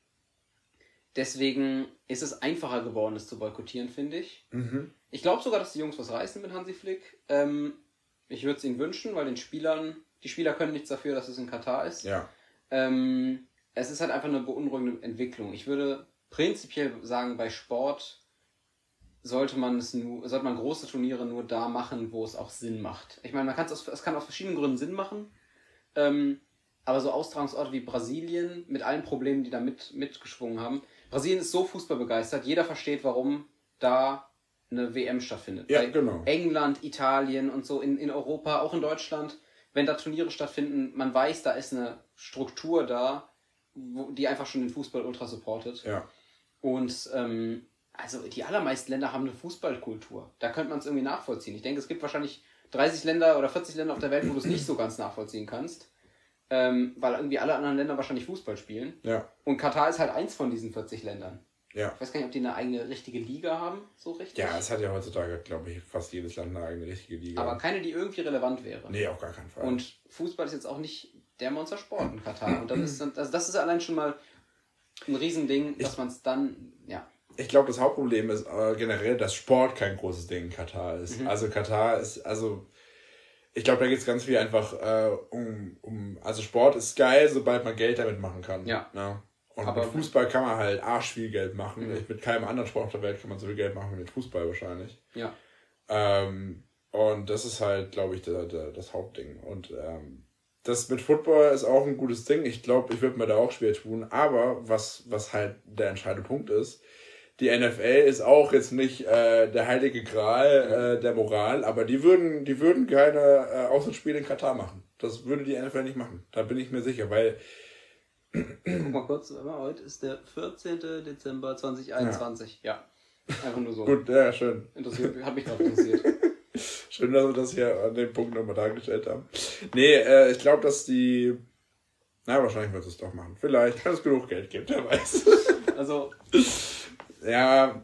deswegen ist es einfacher geworden, es zu boykottieren, finde ich. Mhm. Ich glaube sogar, dass die Jungs was reißen mit Hansi Flick. Ähm, ich würde es ihnen wünschen, weil den Spielern, die Spieler können nichts dafür, dass es in Katar ist. Ja, Ähm, es ist halt einfach eine beunruhigende Entwicklung. Ich würde prinzipiell sagen, bei Sport sollte man es nur, sollte man große Turniere nur da machen, wo es auch Sinn macht. Ich meine, man kann es, es kann aus verschiedenen Gründen Sinn machen. Ähm, aber so Austragungsorte wie Brasilien mit allen Problemen, die da mit, mitgeschwungen haben. Brasilien ist so fußballbegeistert, jeder versteht, warum da eine WM stattfindet. Ja, Bei genau. England, Italien und so in, in Europa, auch in Deutschland, wenn da Turniere stattfinden, man weiß, da ist eine Struktur da, wo, die einfach schon den Fußball ultra supportet. Ja. Und ähm, also die allermeisten Länder haben eine Fußballkultur. Da könnte man es irgendwie nachvollziehen. Ich denke, es gibt wahrscheinlich 30 Länder oder 40 Länder auf der Welt, wo du es nicht so ganz nachvollziehen kannst. Ähm, weil irgendwie alle anderen Länder wahrscheinlich Fußball spielen. Ja. Und Katar ist halt eins von diesen 40 Ländern. Ja. Ich weiß gar nicht, ob die eine eigene richtige Liga haben, so richtig. Ja, es hat ja heutzutage, glaube ich, fast jedes Land eine eigene richtige Liga. Aber keine, die irgendwie relevant wäre. nee, auf gar keinen Fall. Und Fußball ist jetzt auch nicht der Monstersport in Katar. Und dann ist, also das ist allein schon mal ein Riesending, dass man es dann, ja. ich glaube, das Hauptproblem ist äh, generell, dass Sport kein großes Ding in Katar Mhm. ist. Also Katar ist, also ich glaube, da geht es ganz viel einfach äh, um, um, also Sport ist geil, sobald man Geld damit machen kann. Ja. Ne? Und Aber- mit Fußball kann man halt arsch viel Geld machen. Mhm. Mit keinem anderen Sport auf der Welt kann man so viel Geld machen wie mit Fußball wahrscheinlich. Ja. Ähm, und das ist halt, glaube ich, der, der, das Hauptding. Und ähm, das mit Football ist auch ein gutes Ding. Ich glaube, ich würde mir da auch schwer tun. Aber was, was halt der entscheidende Punkt ist, die NFL ist auch jetzt nicht äh, der heilige Gral äh, der Moral, aber die würden, die würden keine äh, Auswärtsspiele in Katar machen. Das würde die NFL nicht machen. Da bin ich mir sicher, weil Guck mal kurz, heute ist der 14. Dezember 2021. Ja. *laughs* Einfach nur so. gut, ja, schön. Interessiert, hat mich gerade interessiert. *laughs* Schön, dass wir das hier an dem Punkt nochmal dargestellt haben. Nee, äh, ich glaube, dass die. Na, wahrscheinlich wird es doch machen. Vielleicht, wenn es genug Geld gibt, wer weiß. Also, *laughs* ja,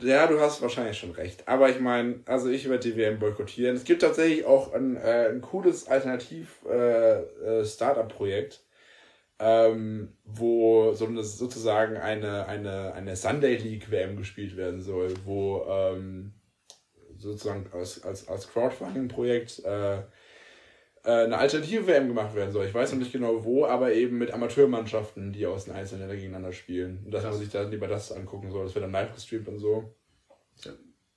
ja, du hast wahrscheinlich schon recht. Aber ich meine, also ich werde die WM boykottieren. Es gibt tatsächlich auch ein, äh, ein cooles Alternativ-Startup-Projekt, ähm, wo so eine, sozusagen eine, eine, eine Sunday League WM gespielt werden soll, wo ähm, sozusagen als, als, als Crowdfunding-Projekt äh, äh, eine alternative WM gemacht werden soll. Ich weiß noch nicht genau wo, aber eben mit Amateurmannschaften, die aus den einzelnen Ländern gegeneinander spielen. Und dass man sich da lieber das angucken soll. Das wird dann live gestreamt und so.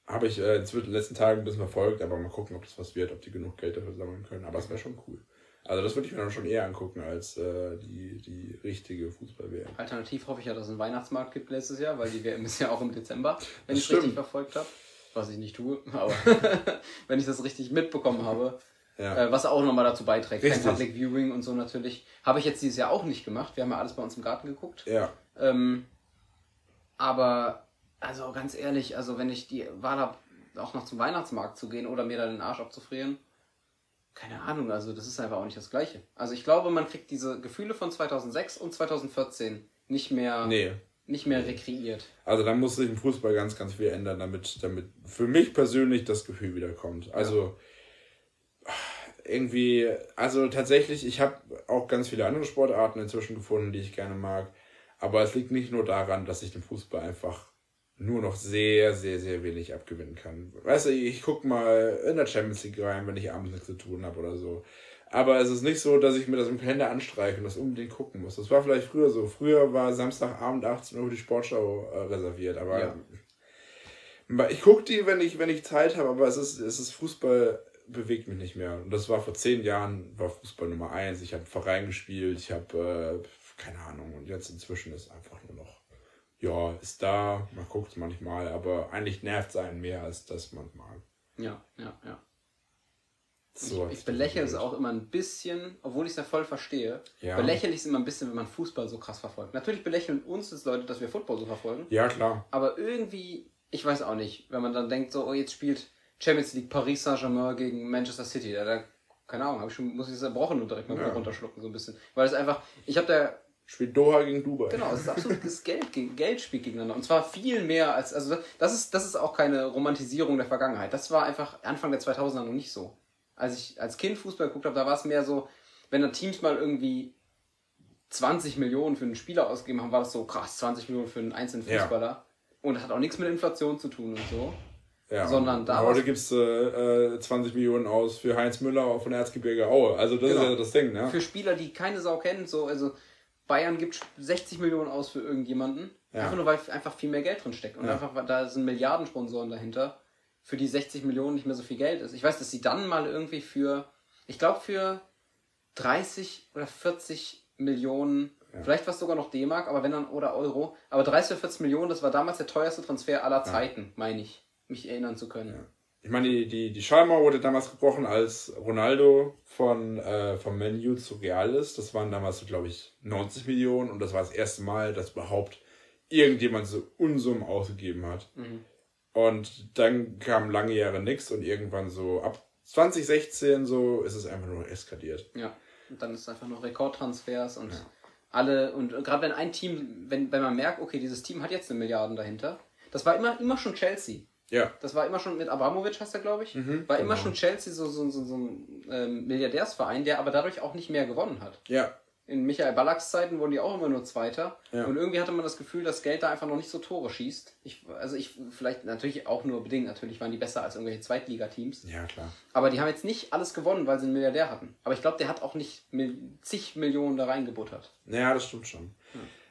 Habe ich äh, in den letzten Tagen ein bisschen verfolgt, aber mal gucken, ob das was wird, ob die genug Geld dafür sammeln können. Aber es wäre schon cool. Also das würde ich mir dann schon eher angucken als äh, die, die richtige Fußball-WM. alternativ hoffe ich ja, dass es einen Weihnachtsmarkt gibt nächstes Jahr, weil die WM ist ja auch im Dezember, wenn ich richtig verfolgt habe. Was ich nicht tue, aber *laughs* *laughs* wenn ich das richtig mitbekommen habe, Ja. äh, was auch nochmal dazu beiträgt. Richtig. Kein Public Viewing und so natürlich. Habe ich jetzt dieses Jahr auch nicht gemacht. Wir haben ja alles bei uns im Garten geguckt. ja. Ähm, aber, also ganz ehrlich, also wenn ich die Wahl habe, auch noch zum Weihnachtsmarkt zu gehen oder mir da den Arsch abzufrieren, keine Ahnung, also das ist einfach auch nicht das Gleiche. Also ich glaube, man kriegt diese Gefühle von 2006 und 2014 nicht mehr, Nee. nicht mehr rekreiert. Also da muss sich im Fußball ganz, ganz viel ändern, damit, damit für mich persönlich das Gefühl wiederkommt. Also irgendwie, also tatsächlich, ich habe auch ganz viele andere Sportarten inzwischen gefunden, die ich gerne mag. Aber es liegt nicht nur daran, dass ich dem Fußball einfach nur noch sehr, sehr, sehr wenig abgewinnen kann. Weißt du, ich guck mal in der Champions League rein, wenn ich abends nichts zu tun habe oder so. Aber es ist nicht so, dass ich mir das im Kalender anstreiche und das unbedingt gucken muss. Das war vielleicht früher so. Früher war Samstagabend 18 Uhr die Sportschau äh, reserviert. Aber Ja. ich gucke die, wenn ich, wenn ich Zeit habe, aber es ist, es ist Fußball bewegt mich nicht mehr. Und das war vor zehn Jahren, war Fußball Nummer eins. Ich habe Verein gespielt, ich habe, äh, keine Ahnung. Und jetzt inzwischen ist einfach nur noch, ja, ist da, man guckt es manchmal, aber eigentlich nervt es einen mehr, als das man mag. Ja, ja, ja. So, Ich belächle es auch immer ein bisschen, obwohl ich es ja voll verstehe, Ja. belächle ich es immer ein bisschen, wenn man Fußball so krass verfolgt. Natürlich belächeln uns das Leute, dass wir Football so verfolgen, Ja, klar. aber irgendwie, ich weiß auch nicht, wenn man dann denkt, so, oh, jetzt spielt Champions League Paris Saint-Germain gegen Manchester City, da, da keine Ahnung, ich schon, muss ich das erbrochen und direkt mal Ja. runterschlucken, so ein bisschen. Weil es einfach, ich habe da Spielt Doha gegen Dubai. Genau, es ist absolutes Geld, gegen- Geld spielt gegeneinander. Und zwar viel mehr als, also das ist, das ist auch keine Romantisierung der Vergangenheit. Das war einfach Anfang der 2000er noch nicht so. Als ich als Kind Fußball geguckt habe, da war es mehr so, wenn da Teams mal irgendwie 20 Millionen für einen Spieler ausgegeben haben, war das so krass, 20 Millionen für einen einzelnen Ja. Fußballer. Und das hat auch nichts mit Inflation zu tun und so. Ja. sondern da Heute gibst du äh, 20 Millionen aus für Heinz Müller von Erzgebirge Aue. Also das Genau. ist ja das Ding, ne? Für Spieler, die keine Sau kennen, so, also Bayern gibt 60 Millionen aus für irgendjemanden. Ja. Einfach nur, weil einfach viel mehr Geld drin steckt. Und Ja. einfach, weil da sind Milliardensponsoren dahinter, für die 60 Millionen nicht mehr so viel Geld ist. Ich weiß, dass sie dann mal irgendwie für, ich glaube für 30 oder 40 Millionen, vielleicht was sogar noch D-Mark, aber wenn dann, oder Euro, aber 30 oder 40 Millionen, das war damals der teuerste Transfer aller Zeiten, meine ich, mich erinnern zu können. Ich meine, die, die, die Schallmauer wurde damals gebrochen, als Ronaldo von, äh, vom Menu zu Real ist. Das waren damals, so, glaube ich, 90 Millionen und das war das erste Mal, dass überhaupt irgendjemand so Unsummen ausgegeben hat. Und dann kam lange Jahre nichts und irgendwann so ab 2016 so ist es einfach nur eskaliert. Ja. Und dann ist es einfach noch Rekordtransfers und alle, und gerade wenn ein Team, wenn, wenn man merkt, okay, dieses Team hat jetzt eine Milliarden dahinter, das war immer, immer schon Chelsea. Ja. Das war immer schon mit Abramovic, heißt er, glaube ich. war immer schon Chelsea so, so, so, so ein ähm, Milliardärsverein, der aber dadurch auch nicht mehr gewonnen hat. Ja. In Michael Ballacks Zeiten wurden die auch immer nur Zweiter. Ja. Und irgendwie hatte man das Gefühl, dass Geld da einfach noch nicht so Tore schießt. Ich, also ich, vielleicht natürlich auch nur bedingt, natürlich waren die besser als irgendwelche Zweitligateams. Ja, klar. Aber die haben jetzt nicht alles gewonnen, weil sie einen Milliardär hatten. Aber ich glaube, der hat auch nicht zig Millionen da reingebuttert. Naja, das stimmt schon.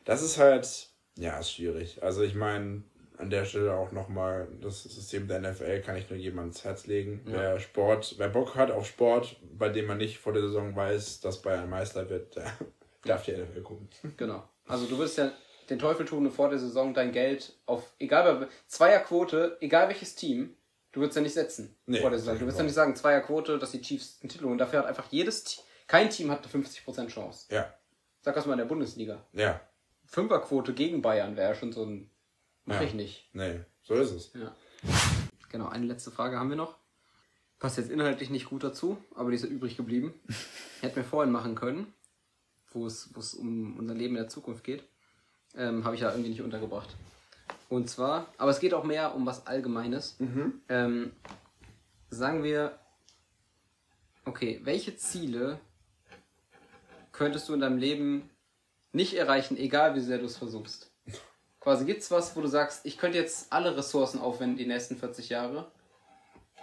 Das ist halt, ja, ist schwierig. Also ich meine, an der Stelle auch nochmal, das System der NFL kann ich nur jedem ans Herz legen. Wer Sport, wer Bock hat auf Sport, bei dem man nicht vor der Saison weiß, dass Bayern Meister wird, der *laughs* darf die NFL gucken. Genau. Also du wirst ja den Teufel tun und vor der Saison dein Geld auf, egal bei Zweierquote, egal welches Team, du würdest ja nicht setzen Nee, vor der Saison. Du wirst ja nicht sagen, Zweierquote, dass die Chiefs den Titel holen. Dafür hat einfach jedes Team, kein Team hat eine 50% Chance. Ja, Sag das mal in der Bundesliga. ja, Fünferquote gegen Bayern wäre ja schon so ein, mach Ja. ich nicht. nee, so ist es. Ja. Genau, eine letzte Frage haben wir noch. Passt jetzt inhaltlich nicht gut dazu, aber die ist ja übrig geblieben. *laughs* Hätten wir vorhin machen können, wo es, wo es um unser Leben in der Zukunft geht. Ähm, Habe ich ja irgendwie nicht untergebracht. Und zwar, aber es geht auch mehr um was Allgemeines. Ähm, sagen wir, okay, welche Ziele könntest du in deinem Leben nicht erreichen, egal wie sehr du es versuchst? Quasi gibt's was, wo du sagst, ich könnte jetzt alle Ressourcen aufwenden die nächsten 40 Jahre.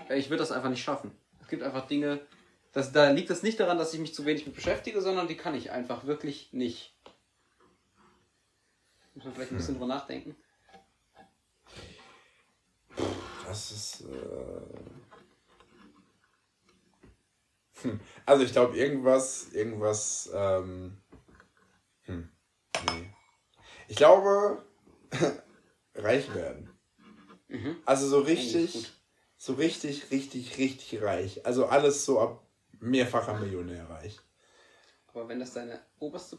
Äh, Ich würde das einfach nicht schaffen. Es gibt einfach Dinge, das, da liegt es nicht daran, dass ich mich zu wenig mit beschäftige, sondern die kann ich einfach wirklich nicht. Muss man vielleicht ein bisschen drüber nachdenken. Das ist. Äh... Hm. Also ich glaube irgendwas, irgendwas. Ähm... Hm. Nee. Ich glaube, *laughs* reich werden. Also so richtig, so richtig, richtig, richtig reich. Also alles so ab mehrfacher Millionär reich. Aber wenn das deine oberste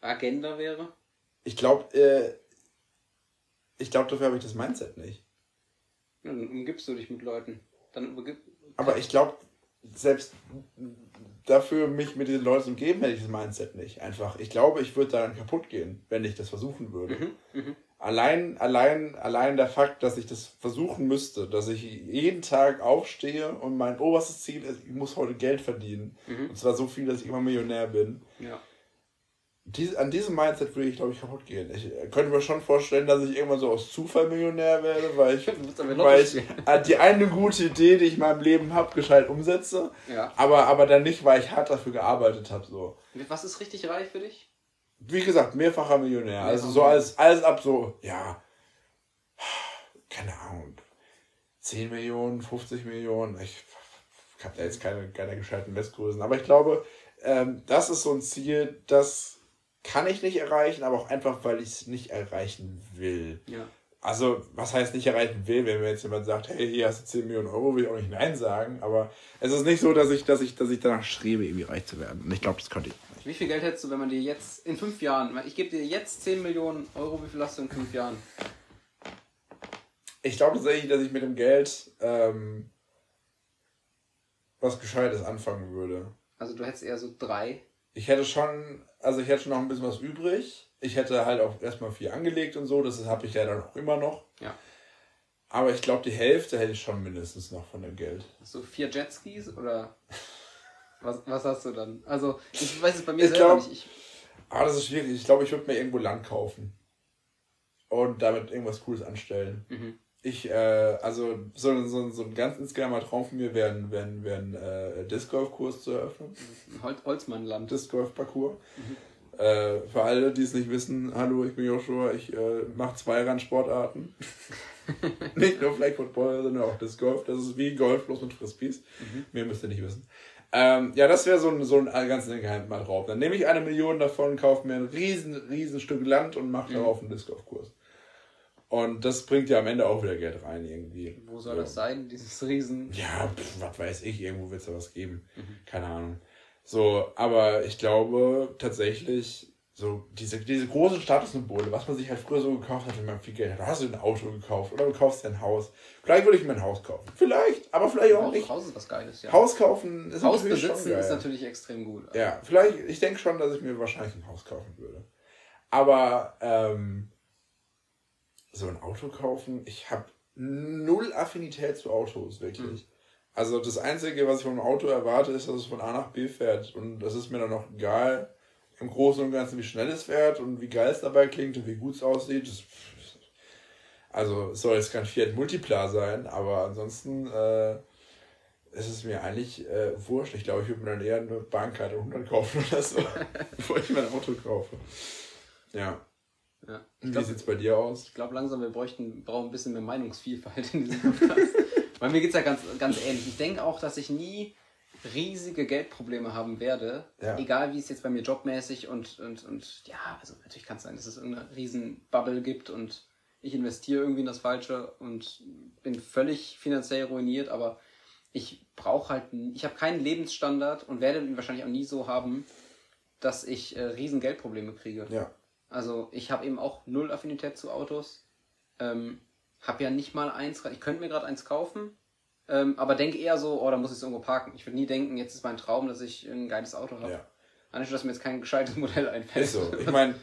Agenda wäre, Ich glaube, äh, ich glaube, dafür habe ich das Mindset nicht. ja, dann umgibst du dich mit Leuten. Dann Aber ich glaube, selbst dafür mich mit diesen Leuten umgeben, hätte ich das Mindset nicht. Einfach, ich glaube, ich würde daran kaputt gehen, wenn ich das versuchen würde. Allein, allein, allein der Fakt, dass ich das versuchen müsste, dass ich jeden Tag aufstehe und mein oberstes Ziel ist, ich muss heute Geld verdienen. Und zwar so viel, dass ich immer Millionär bin. ja. Dies, an diesem Mindset würde ich, glaube ich, kaputt gehen. Ich äh, könnte mir schon vorstellen, dass ich irgendwann so aus Zufall Millionär werde, weil ich, *laughs* weil ich äh, die eine gute Idee, die ich in meinem Leben habe, gescheit umsetze. Ja. Aber, aber dann nicht, weil ich hart dafür gearbeitet habe. So. Was ist richtig reich für dich? Wie gesagt, mehrfacher Millionär. Also so alles, alles ab so, ja, keine Ahnung, 10 Millionen, 50 Millionen. Ich, habe da jetzt keine, keine gescheiten Messgrößen. Aber ich glaube, ähm, das ist so ein Ziel, das kann ich nicht erreichen, aber auch einfach, weil ich es nicht erreichen will. Ja. Also, was heißt nicht erreichen will, wenn mir jetzt jemand sagt, hey, hier hast du 10 Millionen Euro, will ich auch nicht Nein sagen, aber es ist nicht so, dass ich, dass ich, dass ich danach strebe, irgendwie reich zu werden. Und ich glaube, das könnte ich. Wie viel Geld hättest du, wenn man dir jetzt in fünf Jahren, ich gebe dir jetzt 10 Millionen Euro, wie viel hast du in fünf Jahren? Ich glaube tatsächlich, dass ich mit dem Geld ähm, was Gescheites anfangen würde. Also du hättest eher so drei. Ich hätte schon, also ich hätte schon noch ein bisschen was übrig. Ich hätte halt auch erstmal viel angelegt und so, das habe ich ja dann auch immer noch. Ja. Aber ich glaube, die Hälfte hätte ich schon mindestens noch von dem Geld. So vier Jetskis oder *laughs* was, was hast du dann? Also ich weiß es bei mir Ich selber glaub- nicht. Ich, Aber das ist schwierig. Ich glaube, ich würde mir irgendwo Land kaufen. Und damit irgendwas Cooles anstellen. Mhm. Ich, äh, also so, so, so ein ganz insgeheimer Traum von mir wäre ein, ein, wäre ein äh, Disc Golf Kurs zu eröffnen. Hol Holzmannland. Disc Golf Parcours. Äh, für alle, die es nicht wissen, hallo, ich bin Joshua, ich äh, mache zwei Randsportarten. *laughs* nicht nur Flag Football, sondern auch das Golf. Das ist wie Golf, bloß mit Frisbees. Mhm. Mehr müsst ihr nicht wissen. Ähm, ja, das wäre so ein, so ein ganz Geheimmal drauf. Dann nehme ich eine Million davon, kaufe mir ein riesen, riesen Stück Land und mache mhm. darauf einen Disc Golf Kurs. Und das bringt ja am Ende auch wieder Geld rein irgendwie. Wo soll so. das sein, dieses Riesen? Ja, pf, was weiß ich, irgendwo wird es da was geben. Mhm. Keine Ahnung. So, aber ich glaube tatsächlich, so diese, diese großen Statussymbole, was man sich halt früher so gekauft hat, wenn man viel Geld hat. Da hast du ein Auto gekauft oder du kaufst dir ein Haus. Vielleicht würde ich mir ein Haus kaufen. Vielleicht, aber vielleicht auch Haus, nicht. Haus ist was Geiles, ja. Haus kaufen ist Haus natürlich besitzen schon geil. ist natürlich extrem gut. Ja, vielleicht, ich denke schon, dass ich mir wahrscheinlich ein Haus kaufen würde. Aber ähm, so ein Auto kaufen, ich habe null Affinität zu Autos, wirklich. Mhm. Also das Einzige, was ich von einem Auto erwarte, ist, dass es von A nach B fährt. Und das ist mir dann auch egal, im Großen und Ganzen, wie schnell es fährt und wie geil es dabei klingt und wie gut es aussieht. Das, also es soll jetzt kein Fiat Multipla sein, aber ansonsten äh, ist es mir eigentlich äh, wurscht. Ich glaube, ich würde mir dann eher eine Bankkarte 100 kaufen oder so, *laughs* bevor ich mein Auto kaufe. Ja. Ja. Wie sieht es bei dir aus? Ich glaube langsam, wir bräuchten, brauchen ein bisschen mehr Meinungsvielfalt in diesem Podcast. *laughs* Weil mir geht es ja ganz, ganz ähnlich. Ich denke auch, dass ich nie riesige Geldprobleme haben werde, ja. egal wie es jetzt bei mir jobmäßig und, und, und ja, also natürlich kann es sein, dass es eine riesen Bubble gibt und ich investiere irgendwie in das Falsche und bin völlig finanziell ruiniert, aber ich brauche halt, ich habe keinen Lebensstandard und werde ihn wahrscheinlich auch nie so haben, dass ich äh, riesen Geldprobleme kriege. Ja. Also ich habe eben auch null Affinität zu Autos. Ähm, habe ja nicht mal eins. Ich könnte mir gerade eins kaufen, ähm, aber denke eher so, oh, da muss ich es irgendwo parken. Ich würde nie denken, jetzt ist mein Traum, dass ich ein geiles Auto habe. Ja. Anstatt dass mir jetzt kein gescheites Modell *laughs* einfällt. Ist so. Ich meine,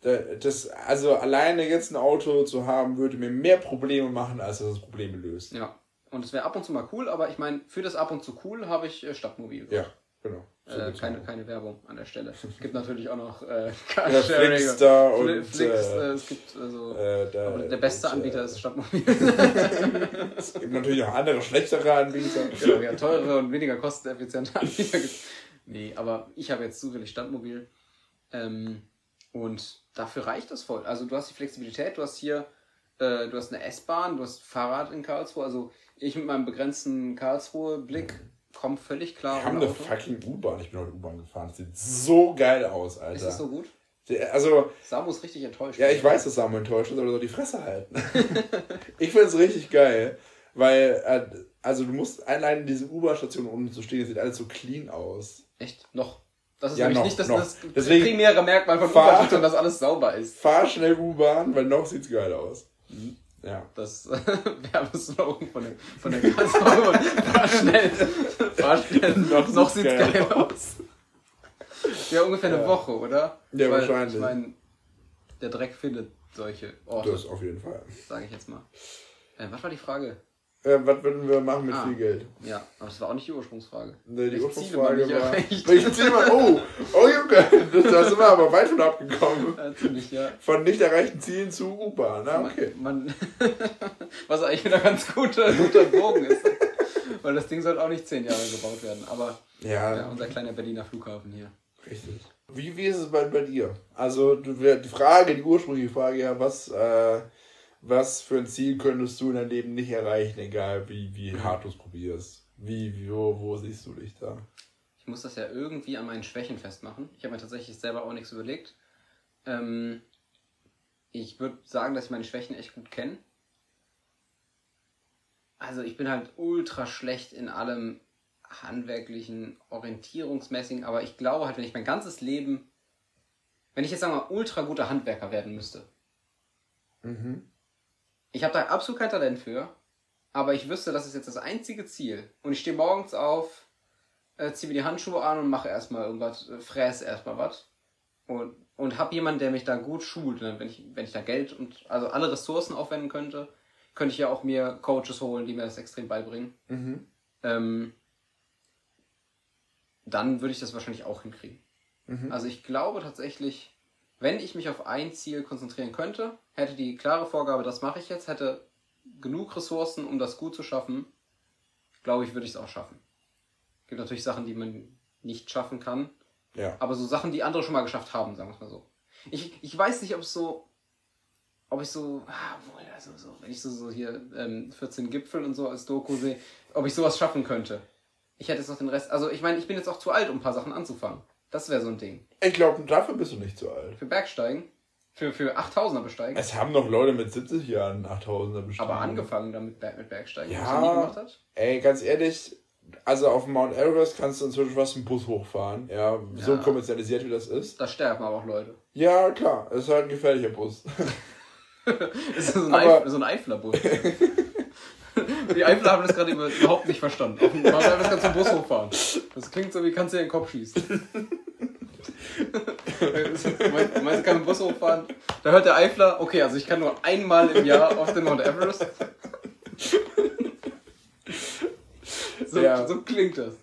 das, also alleine jetzt ein Auto zu haben, würde mir mehr Probleme machen, als dass es Probleme löst. Ja. Und es wäre ab und zu mal cool, aber ich meine, für das ab und zu cool habe ich äh, Stadtmobil. Ja. Genau. Äh, keine, keine Werbung an der Stelle. Es gibt natürlich auch noch äh, *laughs* ja, Flickstar und Flix, äh, es gibt also äh, da, der beste Anbieter ist Stadtmobil. *laughs* es gibt natürlich auch andere schlechtere Anbieter. *laughs* Genau, ja, teure und weniger kosteneffiziente Anbieter. nee, aber ich habe jetzt zufällig Stadtmobil ähm, und dafür reicht das voll. Also du hast die Flexibilität, du hast hier äh, du hast eine S-Bahn, du hast Fahrrad in Karlsruhe. Also ich mit meinem begrenzten Karlsruhe-Blick komme völlig klar. Wir haben eine fucking U-Bahn. Ich bin heute U-Bahn gefahren. Das sieht so geil aus, Alter. Ist das so gut? Also, Samu ist richtig enttäuscht. Ja, ich weiß, dass Samu enttäuscht ist, aber soll die Fresse halten. *laughs* ich finde es richtig geil, weil, äh, also du musst allein in diese U-Bahn-Station unten zu stehen, das sieht alles so clean aus. Echt? Noch? Das ist ja, nämlich noch, nicht das, das Deswegen primäre Merkmal von U-Bahn-Station, dass alles sauber ist. Fahr schnell U-Bahn, weil noch sieht's geil aus. Mhm. Ja. Das *laughs* Werbeslogan von der, von der Gastronomie. fahr schnell. Fahr schnell. Noch, noch sieht's geil, geil aus. Ja, ungefähr ja. eine Woche, oder? Ja, Weil, wahrscheinlich. Ich meine, der Dreck findet solche Orte. Das auf jeden Fall. Sage ich jetzt mal. Äh, was war die Frage? Äh, was würden wir machen mit ah, viel Geld? Ja, aber das war auch nicht die Ursprungsfrage. Nee, die Ursprungsfrage war. Welche Ziele man, oh, oh Junge, da sind wir aber weit von abgekommen. Ja, ziemlich, ja. Von nicht erreichten Zielen zu U-Bahn, na okay. Man, man *laughs* was eigentlich wieder ganz guter, guter Bogen ist. Weil das Ding soll auch nicht zehn Jahre gebaut werden, aber ja. ja unser kleiner Berliner Flughafen hier. Richtig. Wie, wie ist es bei, bei dir? Also die Frage, die ursprüngliche Frage ja, was, äh, was für ein Ziel könntest du in deinem Leben nicht erreichen, egal wie, wie mhm. hart du es probierst? Wie, wie wo, wo siehst du dich da? Ich muss das ja irgendwie an meinen Schwächen festmachen. Ich habe mir tatsächlich selber auch nichts überlegt. Ähm, ich würde sagen, dass ich meine Schwächen echt gut kenne. Also ich bin halt ultra schlecht in allem handwerklichen, orientierungsmäßigen, aber ich glaube halt, wenn ich mein ganzes Leben, wenn ich jetzt sagen wir mal ultra guter Handwerker werden müsste, mhm. Ich habe da absolut kein Talent für, aber ich wüsste, das ist jetzt das einzige Ziel. Und ich stehe morgens auf, äh, ziehe mir die Handschuhe an und mache erstmal irgendwas, äh, fräse erstmal was. Und, und habe jemanden, der mich da gut schult. Ne? Wenn, ich, wenn ich da Geld und also alle Ressourcen aufwenden könnte, könnte ich ja auch mir Coaches holen, die mir das extrem beibringen. Mhm. Ähm, dann würde ich das wahrscheinlich auch hinkriegen. Mhm. Also ich glaube tatsächlich, wenn ich mich auf ein Ziel konzentrieren könnte, hätte die klare Vorgabe, das mache ich jetzt, hätte genug Ressourcen, um das gut zu schaffen, glaube ich, würde ich es auch schaffen. Es gibt natürlich Sachen, die man nicht schaffen kann. Ja. Aber so Sachen, die andere schon mal geschafft haben, sagen wir es mal so. Ich, ich weiß nicht, ob es so, ob ich so, ah, wohl, also so, wenn ich so, so hier ähm, 14 Gipfel und so als Doku sehe, ob ich sowas schaffen könnte. Ich hätte jetzt noch den Rest, also ich meine, ich bin jetzt auch zu alt, um ein paar Sachen anzufangen. Das wäre so ein Ding. Ich glaube, dafür bist du nicht zu alt. Für Bergsteigen, für, für 8000er besteigen. Es haben noch Leute mit 70 Jahren 8000er bestimmt. aber angefangen damit Berg- mit Bergsteigen, Ja. was er nie gemacht hat. Ey, ganz ehrlich, also auf Mount Everest kannst du inzwischen fast einen Bus hochfahren. Ja, so Ja. kommerzialisiert wie das ist. Da sterben aber auch Leute. Ja, klar, es ist halt ein gefährlicher Bus. *laughs* Ist so ein, Aber- Eif so ein Eifler-Bus. *laughs* Die Eifler haben das gerade über- überhaupt nicht verstanden. Auf dem Everest kannst du Bus hochfahren. Das klingt so, wie kannst du dir den Kopf schießen. Du meinst, du meinst, ich kann Bus hochfahren? Da hört der Eifler, okay, also ich kann nur einmal im Jahr auf den Mount Everest. *laughs* So, Ja. so klingt das.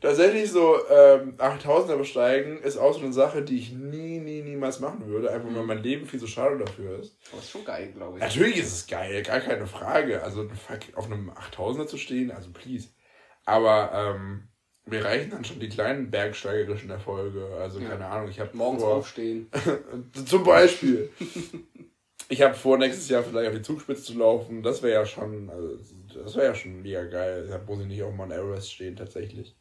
Tatsächlich so ähm, 8000er besteigen ist auch so eine Sache, die ich nie, nie, niemals machen würde. Einfach weil mein Leben viel zu schade dafür ist. Aber ist schon geil, glaube ich. Natürlich ist es geil, gar keine Frage. Also fuck, auf einem 8000er zu stehen, also please. Aber ähm, mir reichen dann schon die kleinen bergsteigerischen Erfolge. Also Ja. keine Ahnung, ich habe Morgens vor, aufstehen. *laughs* Zum Beispiel. ich habe vor, nächstes Jahr vielleicht auf die Zugspitze zu laufen. Das wäre ja schon, also, das wäre ja schon mega geil. Da muss ich nicht auf Mount Everest stehen, tatsächlich.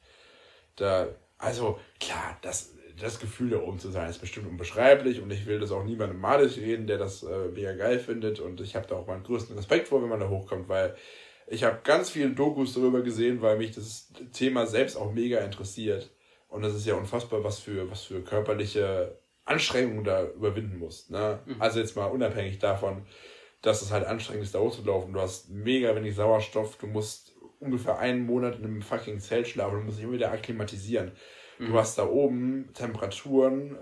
Da, also, klar, das, das Gefühl da oben zu sein ist bestimmt unbeschreiblich und ich will das auch niemandem malig reden, der das äh, mega geil findet und ich habe da auch meinen größten Respekt vor, wenn man da hochkommt, weil ich habe ganz viele Dokus darüber gesehen, weil mich das Thema selbst auch mega interessiert. Und das ist ja unfassbar, was für, was für körperliche Anstrengungen du da überwinden musst. Ne? Also jetzt mal unabhängig davon, dass es halt anstrengend ist, da hochzulaufen. Du hast mega wenig Sauerstoff, du musst ungefähr einen Monat in einem fucking Zelt schlafen, du musst dich immer wieder akklimatisieren. Du hast da oben Temperaturen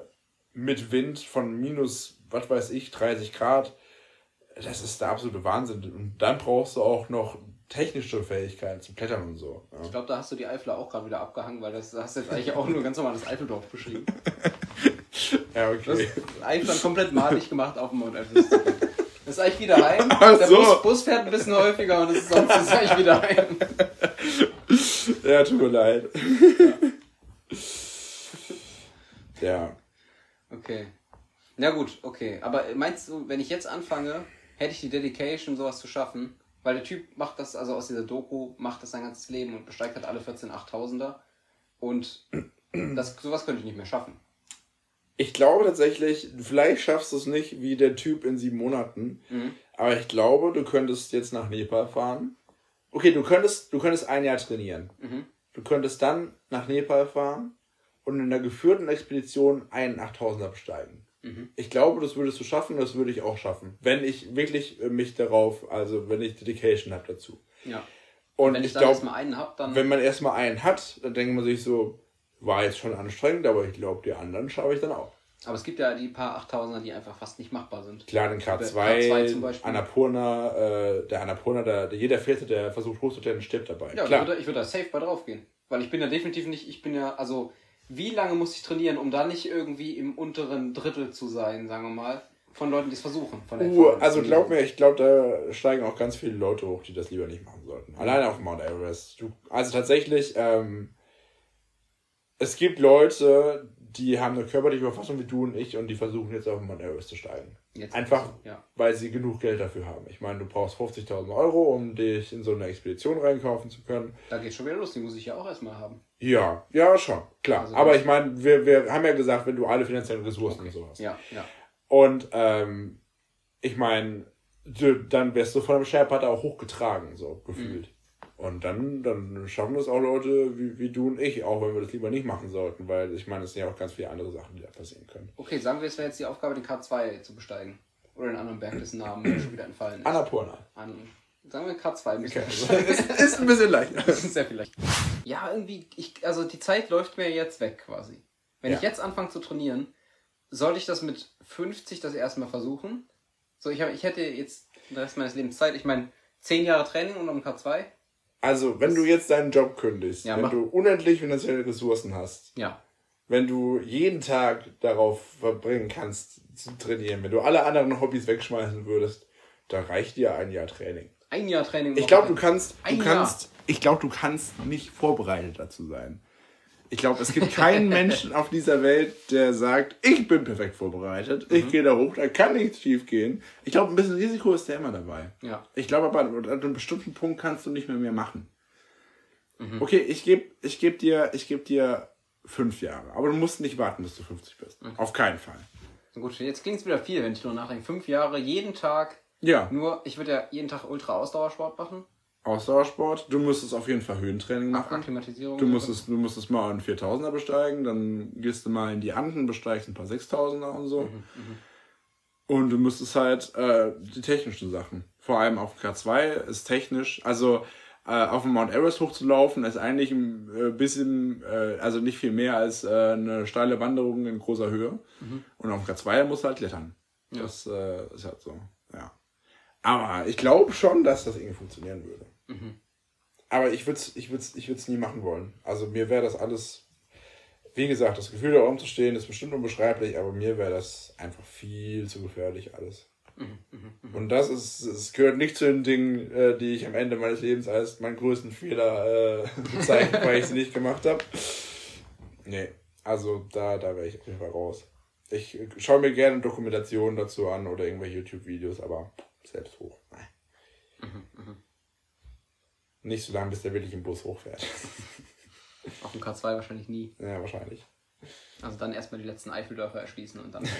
mit Wind von minus, was weiß ich, 30 Grad. Das ist der absolute Wahnsinn. Und dann brauchst du auch noch technische Fähigkeiten zum Klettern und so. Ja. Ich glaube, da hast du die Eifler auch gerade wieder abgehangen, weil das hast du jetzt eigentlich auch nur ganz normales Eifeldorf beschrieben. *laughs* Ja, okay. Eifland komplett malig gemacht auf dem Mount Everest. *laughs* Das ist eigentlich wieder heim. Ach Der so. Bus, Bus fährt ein bisschen häufiger und es ist sonst ist eigentlich wieder heim. *laughs* Ja, tut mir leid. Ja. Okay. Na gut, okay. Aber meinst du, wenn ich jetzt anfange, hätte ich die Dedication, sowas zu schaffen? Weil der Typ macht das, also aus dieser Doku, macht das sein ganzes Leben und besteigt halt alle 14 8000er. Und das, sowas könnte ich nicht mehr schaffen. Ich glaube tatsächlich, vielleicht schaffst du es nicht wie der Typ in sieben Monaten. Aber ich glaube, du könntest jetzt nach Nepal fahren. Okay, du könntest, du könntest ein Jahr trainieren. Du könntest dann nach Nepal fahren und in einer geführten Expedition einen 8000er besteigen. Ich glaube, das würdest du schaffen, das würde ich auch schaffen. Wenn ich wirklich äh, mich darauf, also wenn ich Dedication habe dazu. Ja. Und Wenn ich, ich glaube, erstmal einen hab, dann. wenn man erstmal einen hat, dann denkt man sich so, war jetzt schon anstrengend, aber ich glaube, die anderen schaffe ich dann auch. aber es gibt ja die paar 8000er, die einfach fast nicht machbar sind. Klar, den K2, K2 zum Beispiel. Annapurna, äh, der Annapurna, der, der, jeder Vierte, der versucht hochzuklettern, stirbt dabei. Ja, Klar. ich würde, ich würde da safe bei drauf gehen. Weil ich bin ja definitiv nicht, ich bin ja, also, wie lange muss ich trainieren, um da nicht irgendwie im unteren Drittel zu sein, sagen wir mal, von Leuten, die es versuchen. Uh, also glaub mir, ich glaube, da steigen auch ganz viele Leute hoch, die das lieber nicht machen sollten. Alleine auf Mount Everest. Du, also tatsächlich, ähm, es gibt Leute, die haben eine körperliche Verfassung wie du und ich und die versuchen jetzt auf Mount Everest zu steigen. Jetzt Einfach, Ja. weil sie genug Geld dafür haben. Ich meine, du brauchst 50.000 Euro, um dich in so eine Expedition reinkaufen zu können. Da geht schon wieder los, die muss ich ja auch erstmal haben. Ja, ja, schon, klar. Also Aber ich meine, wir, wir haben ja gesagt, wenn du alle finanziellen Ressourcen und sowas. Ja, ja. Und ähm, ich meine, dann wärst du von einem Sherpa auch hochgetragen, so gefühlt. Und dann, dann schaffen das auch Leute wie, wie du und ich, auch wenn wir das lieber nicht machen sollten, weil ich meine, es sind ja auch ganz viele andere Sachen, die da passieren können. Okay, sagen wir, es wäre jetzt die Aufgabe, den K2 zu besteigen. Oder den anderen Berg, dessen Namen mir schon wieder entfallen ist. Annapurna. An, sagen wir K2 müssen wir Okay. *laughs* ist, ist ein bisschen leichter. *laughs* Sehr vielleicht. Ja, irgendwie, ich, also die Zeit läuft mir jetzt weg quasi. Wenn Ja. ich jetzt anfange zu trainieren, sollte ich das mit 50 das erstmal versuchen? So, ich, hab, ich hätte jetzt den Rest meines Lebens Zeit. Ich meine, 10 Jahre Training und um K2? Also, wenn du jetzt deinen Job kündigst, Ja, wenn du unendlich finanzielle Ressourcen hast, Ja. wenn du jeden Tag darauf verbringen kannst zu trainieren, wenn du alle anderen Hobbys wegschmeißen würdest, dann reicht dir ein Jahr Training. Ein Jahr Training. Ich glaube, du kannst, du kannst, ich glaube, du kannst nicht vorbereitet dazu sein. Ich glaube, es gibt keinen *laughs* Menschen auf dieser Welt, der sagt, ich bin perfekt vorbereitet, ich gehe da hoch, da kann nichts schief gehen. Ich glaube, ein bisschen Risiko ist ja immer dabei. Ja. Ich glaube aber, an einem bestimmten Punkt kannst du nicht mehr mehr machen. Okay, ich gebe ich geb dir, ich geb dir fünf Jahre. Aber du musst nicht warten, bis du 50 bist. Auf keinen Fall. Gut, jetzt klingt es wieder viel, wenn ich nur nachdenke. Fünf Jahre, jeden Tag. Ja, Nur, ich würde ja jeden Tag Ultra-Ausdauersport machen. Ausdauersport. Du musstest auf jeden Fall Höhentraining machen. Akklimatisierung. Du musstest, du musstest mal einen 4000er besteigen, dann gehst du mal in die Anden, besteigst ein paar 6000er und so. Und du müsstest halt äh, die technischen Sachen. Vor allem auf K2 ist technisch, also äh, auf dem Mount Everest hochzulaufen, ist eigentlich ein äh, bisschen, äh, also nicht viel mehr als äh, eine steile Wanderung in großer Höhe. Und auf dem K2 musst du halt klettern. Das äh, ist halt so, ja. Aber ich glaube schon, dass das irgendwie funktionieren würde. Aber ich würde es ich würd's, ich würd's nie machen wollen. Also mir wäre das alles, wie gesagt, das Gefühl da oben zu stehen ist bestimmt unbeschreiblich, aber mir wäre das einfach viel zu gefährlich alles. Und das ist, es gehört nicht zu den Dingen, äh, die ich am Ende meines Lebens als meinen größten Fehler äh, *laughs* bezeichne, weil ich sie nicht gemacht habe. Nee, also da, da wäre ich auf jeden Fall raus. Ich äh, schaue mir gerne Dokumentationen dazu an oder irgendwelche YouTube-Videos, aber selbst hoch. Nein. Nicht so lange, bis der wirklich im Bus hochfährt. *laughs* Auf dem K2 wahrscheinlich nie. ja, wahrscheinlich. Also dann erstmal die letzten Eifeldörfer erschließen und dann. *laughs*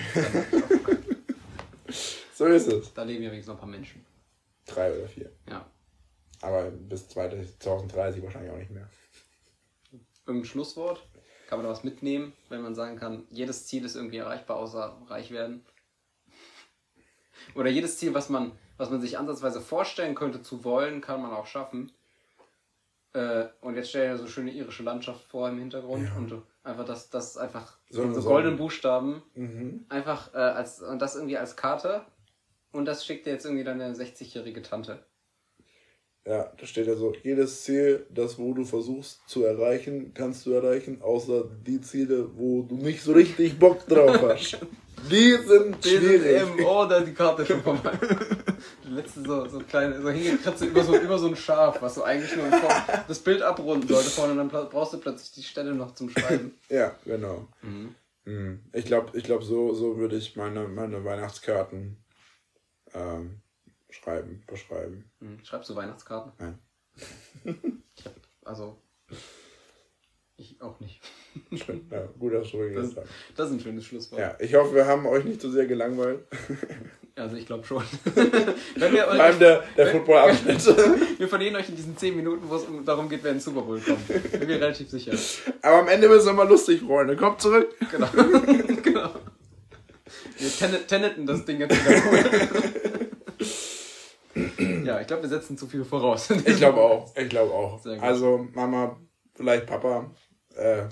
So ist es. da leben ja wenigstens noch ein paar Menschen. Drei oder vier. Ja. Aber bis 2030 wahrscheinlich auch nicht mehr. Irgendein Schlusswort? Kann man da was mitnehmen, wenn man sagen kann, jedes Ziel ist irgendwie erreichbar, außer reich werden? Oder jedes Ziel, was man, was man sich ansatzweise vorstellen könnte zu wollen, kann man auch schaffen. Äh, und jetzt stell dir so schöne irische Landschaft vor im Hintergrund und du einfach das, das einfach So so, goldenen Buchstaben einfach äh, als und das irgendwie als Karte und das schickt dir jetzt irgendwie deine 60-jährige Tante. Ja, da steht ja so, jedes Ziel, das wo du versuchst zu erreichen, kannst du erreichen, außer die Ziele, wo du nicht so richtig Bock drauf *laughs* hast. Die sind schwierig. oh, da die Karte schon vorbei. Die *laughs* letzte so, so kleine, so hingekratzt über so, über so ein Schaf, was so eigentlich nur das Bild abrunden sollte vorne und dann brauchst du plötzlich die Stelle noch zum Schreiben. *laughs* Ja, genau. Mhm. Ich glaube, ich glaub, so, so würde ich meine, meine Weihnachtskarten ähm, schreiben, beschreiben. Hm, Schreibst du Weihnachtskarten? Nein. *laughs* Ich hab, also, ich auch nicht. *laughs* Schön. Ja, gut, du Das, gesagt das ist ein schönes Schlusswort. Ja, ich hoffe, wir haben euch nicht zu sehr gelangweilt. *laughs* Also ich glaube schon. *laughs* Wenn wir, Vor allem der, der Football-Abschnitt. wir verlieren euch in diesen 10 Minuten, wo es um- darum geht, wer in den Super Bowl kommt. Bin mir relativ sicher. Aber am Ende wird es immer lustig, Freunde. Kommt zurück. Genau. genau. Wir tenet, teneten das Ding jetzt wieder. ja, ich glaube, wir setzen zu viel voraus. Ich glaube auch. Ich glaube auch. Also, Mama, vielleicht Papa. Äh,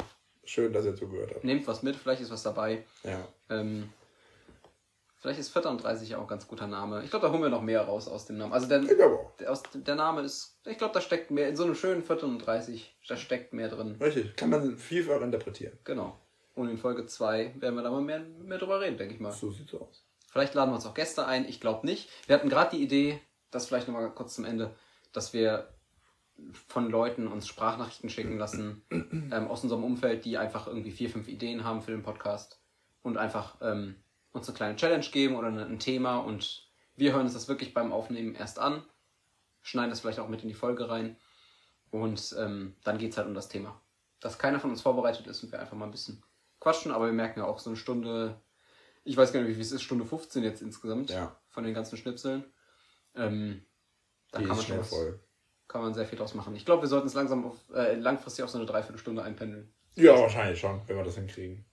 schön, dass ihr zugehört habt. Nehmt was mit, vielleicht ist was dabei. Ja. Ähm, vielleicht ist 34 auch ein ganz guter Name. Ich glaube, da holen wir noch mehr raus aus dem Namen. Also der, der, aus, der Name ist, ich glaube, da steckt mehr, in so einem schönen 34, da steckt mehr drin. Richtig. Kann man vielfach interpretieren. Genau. Und in Folge 2 werden wir da mal mehr, mehr drüber reden, denke ich mal. So sieht's aus. Vielleicht laden wir uns auch Gäste ein. Ich glaube nicht. Wir hatten gerade die Idee, das vielleicht nochmal kurz zum Ende, dass wir von Leuten uns Sprachnachrichten schicken lassen *clears throat* ähm, aus unserem Umfeld, die einfach irgendwie vier, fünf Ideen haben für den Podcast und einfach ähm, uns eine kleine Challenge geben oder ein Thema und wir hören uns das wirklich beim Aufnehmen erst an, schneiden das vielleicht auch mit in die Folge rein und ähm, dann geht es halt um das Thema. Dass keiner von uns vorbereitet ist und wir einfach mal ein bisschen quatschen, aber wir merken ja auch so eine Stunde, ich weiß gar nicht, wie es ist, Stunde 15 jetzt insgesamt Ja. von den ganzen Schnipseln. Ähm, da Die kann man, schon was, voll. Kann man sehr viel draus machen. Ich glaube, wir sollten es langsam auf, äh, langfristig auf so eine Dreiviertelstunde einpendeln. Ja, wahrscheinlich schon, wenn wir das hinkriegen.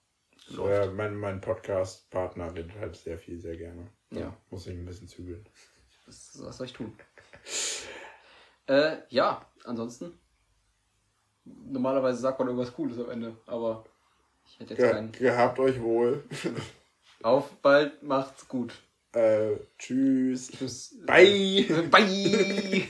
Äh, mein mein Podcast-Partner redet halt sehr viel, sehr gerne. Ja. Muss ich ein bisschen zügeln. Was, was soll ich tun? *laughs* Äh, ja, ansonsten. Normalerweise sagt man irgendwas Cooles am Ende, aber ich hätte jetzt Ge keinen. gehabt euch wohl. *laughs* Auf bald, macht's gut. Äh, tschüss. Tschüss. Bye. *laughs* Bye.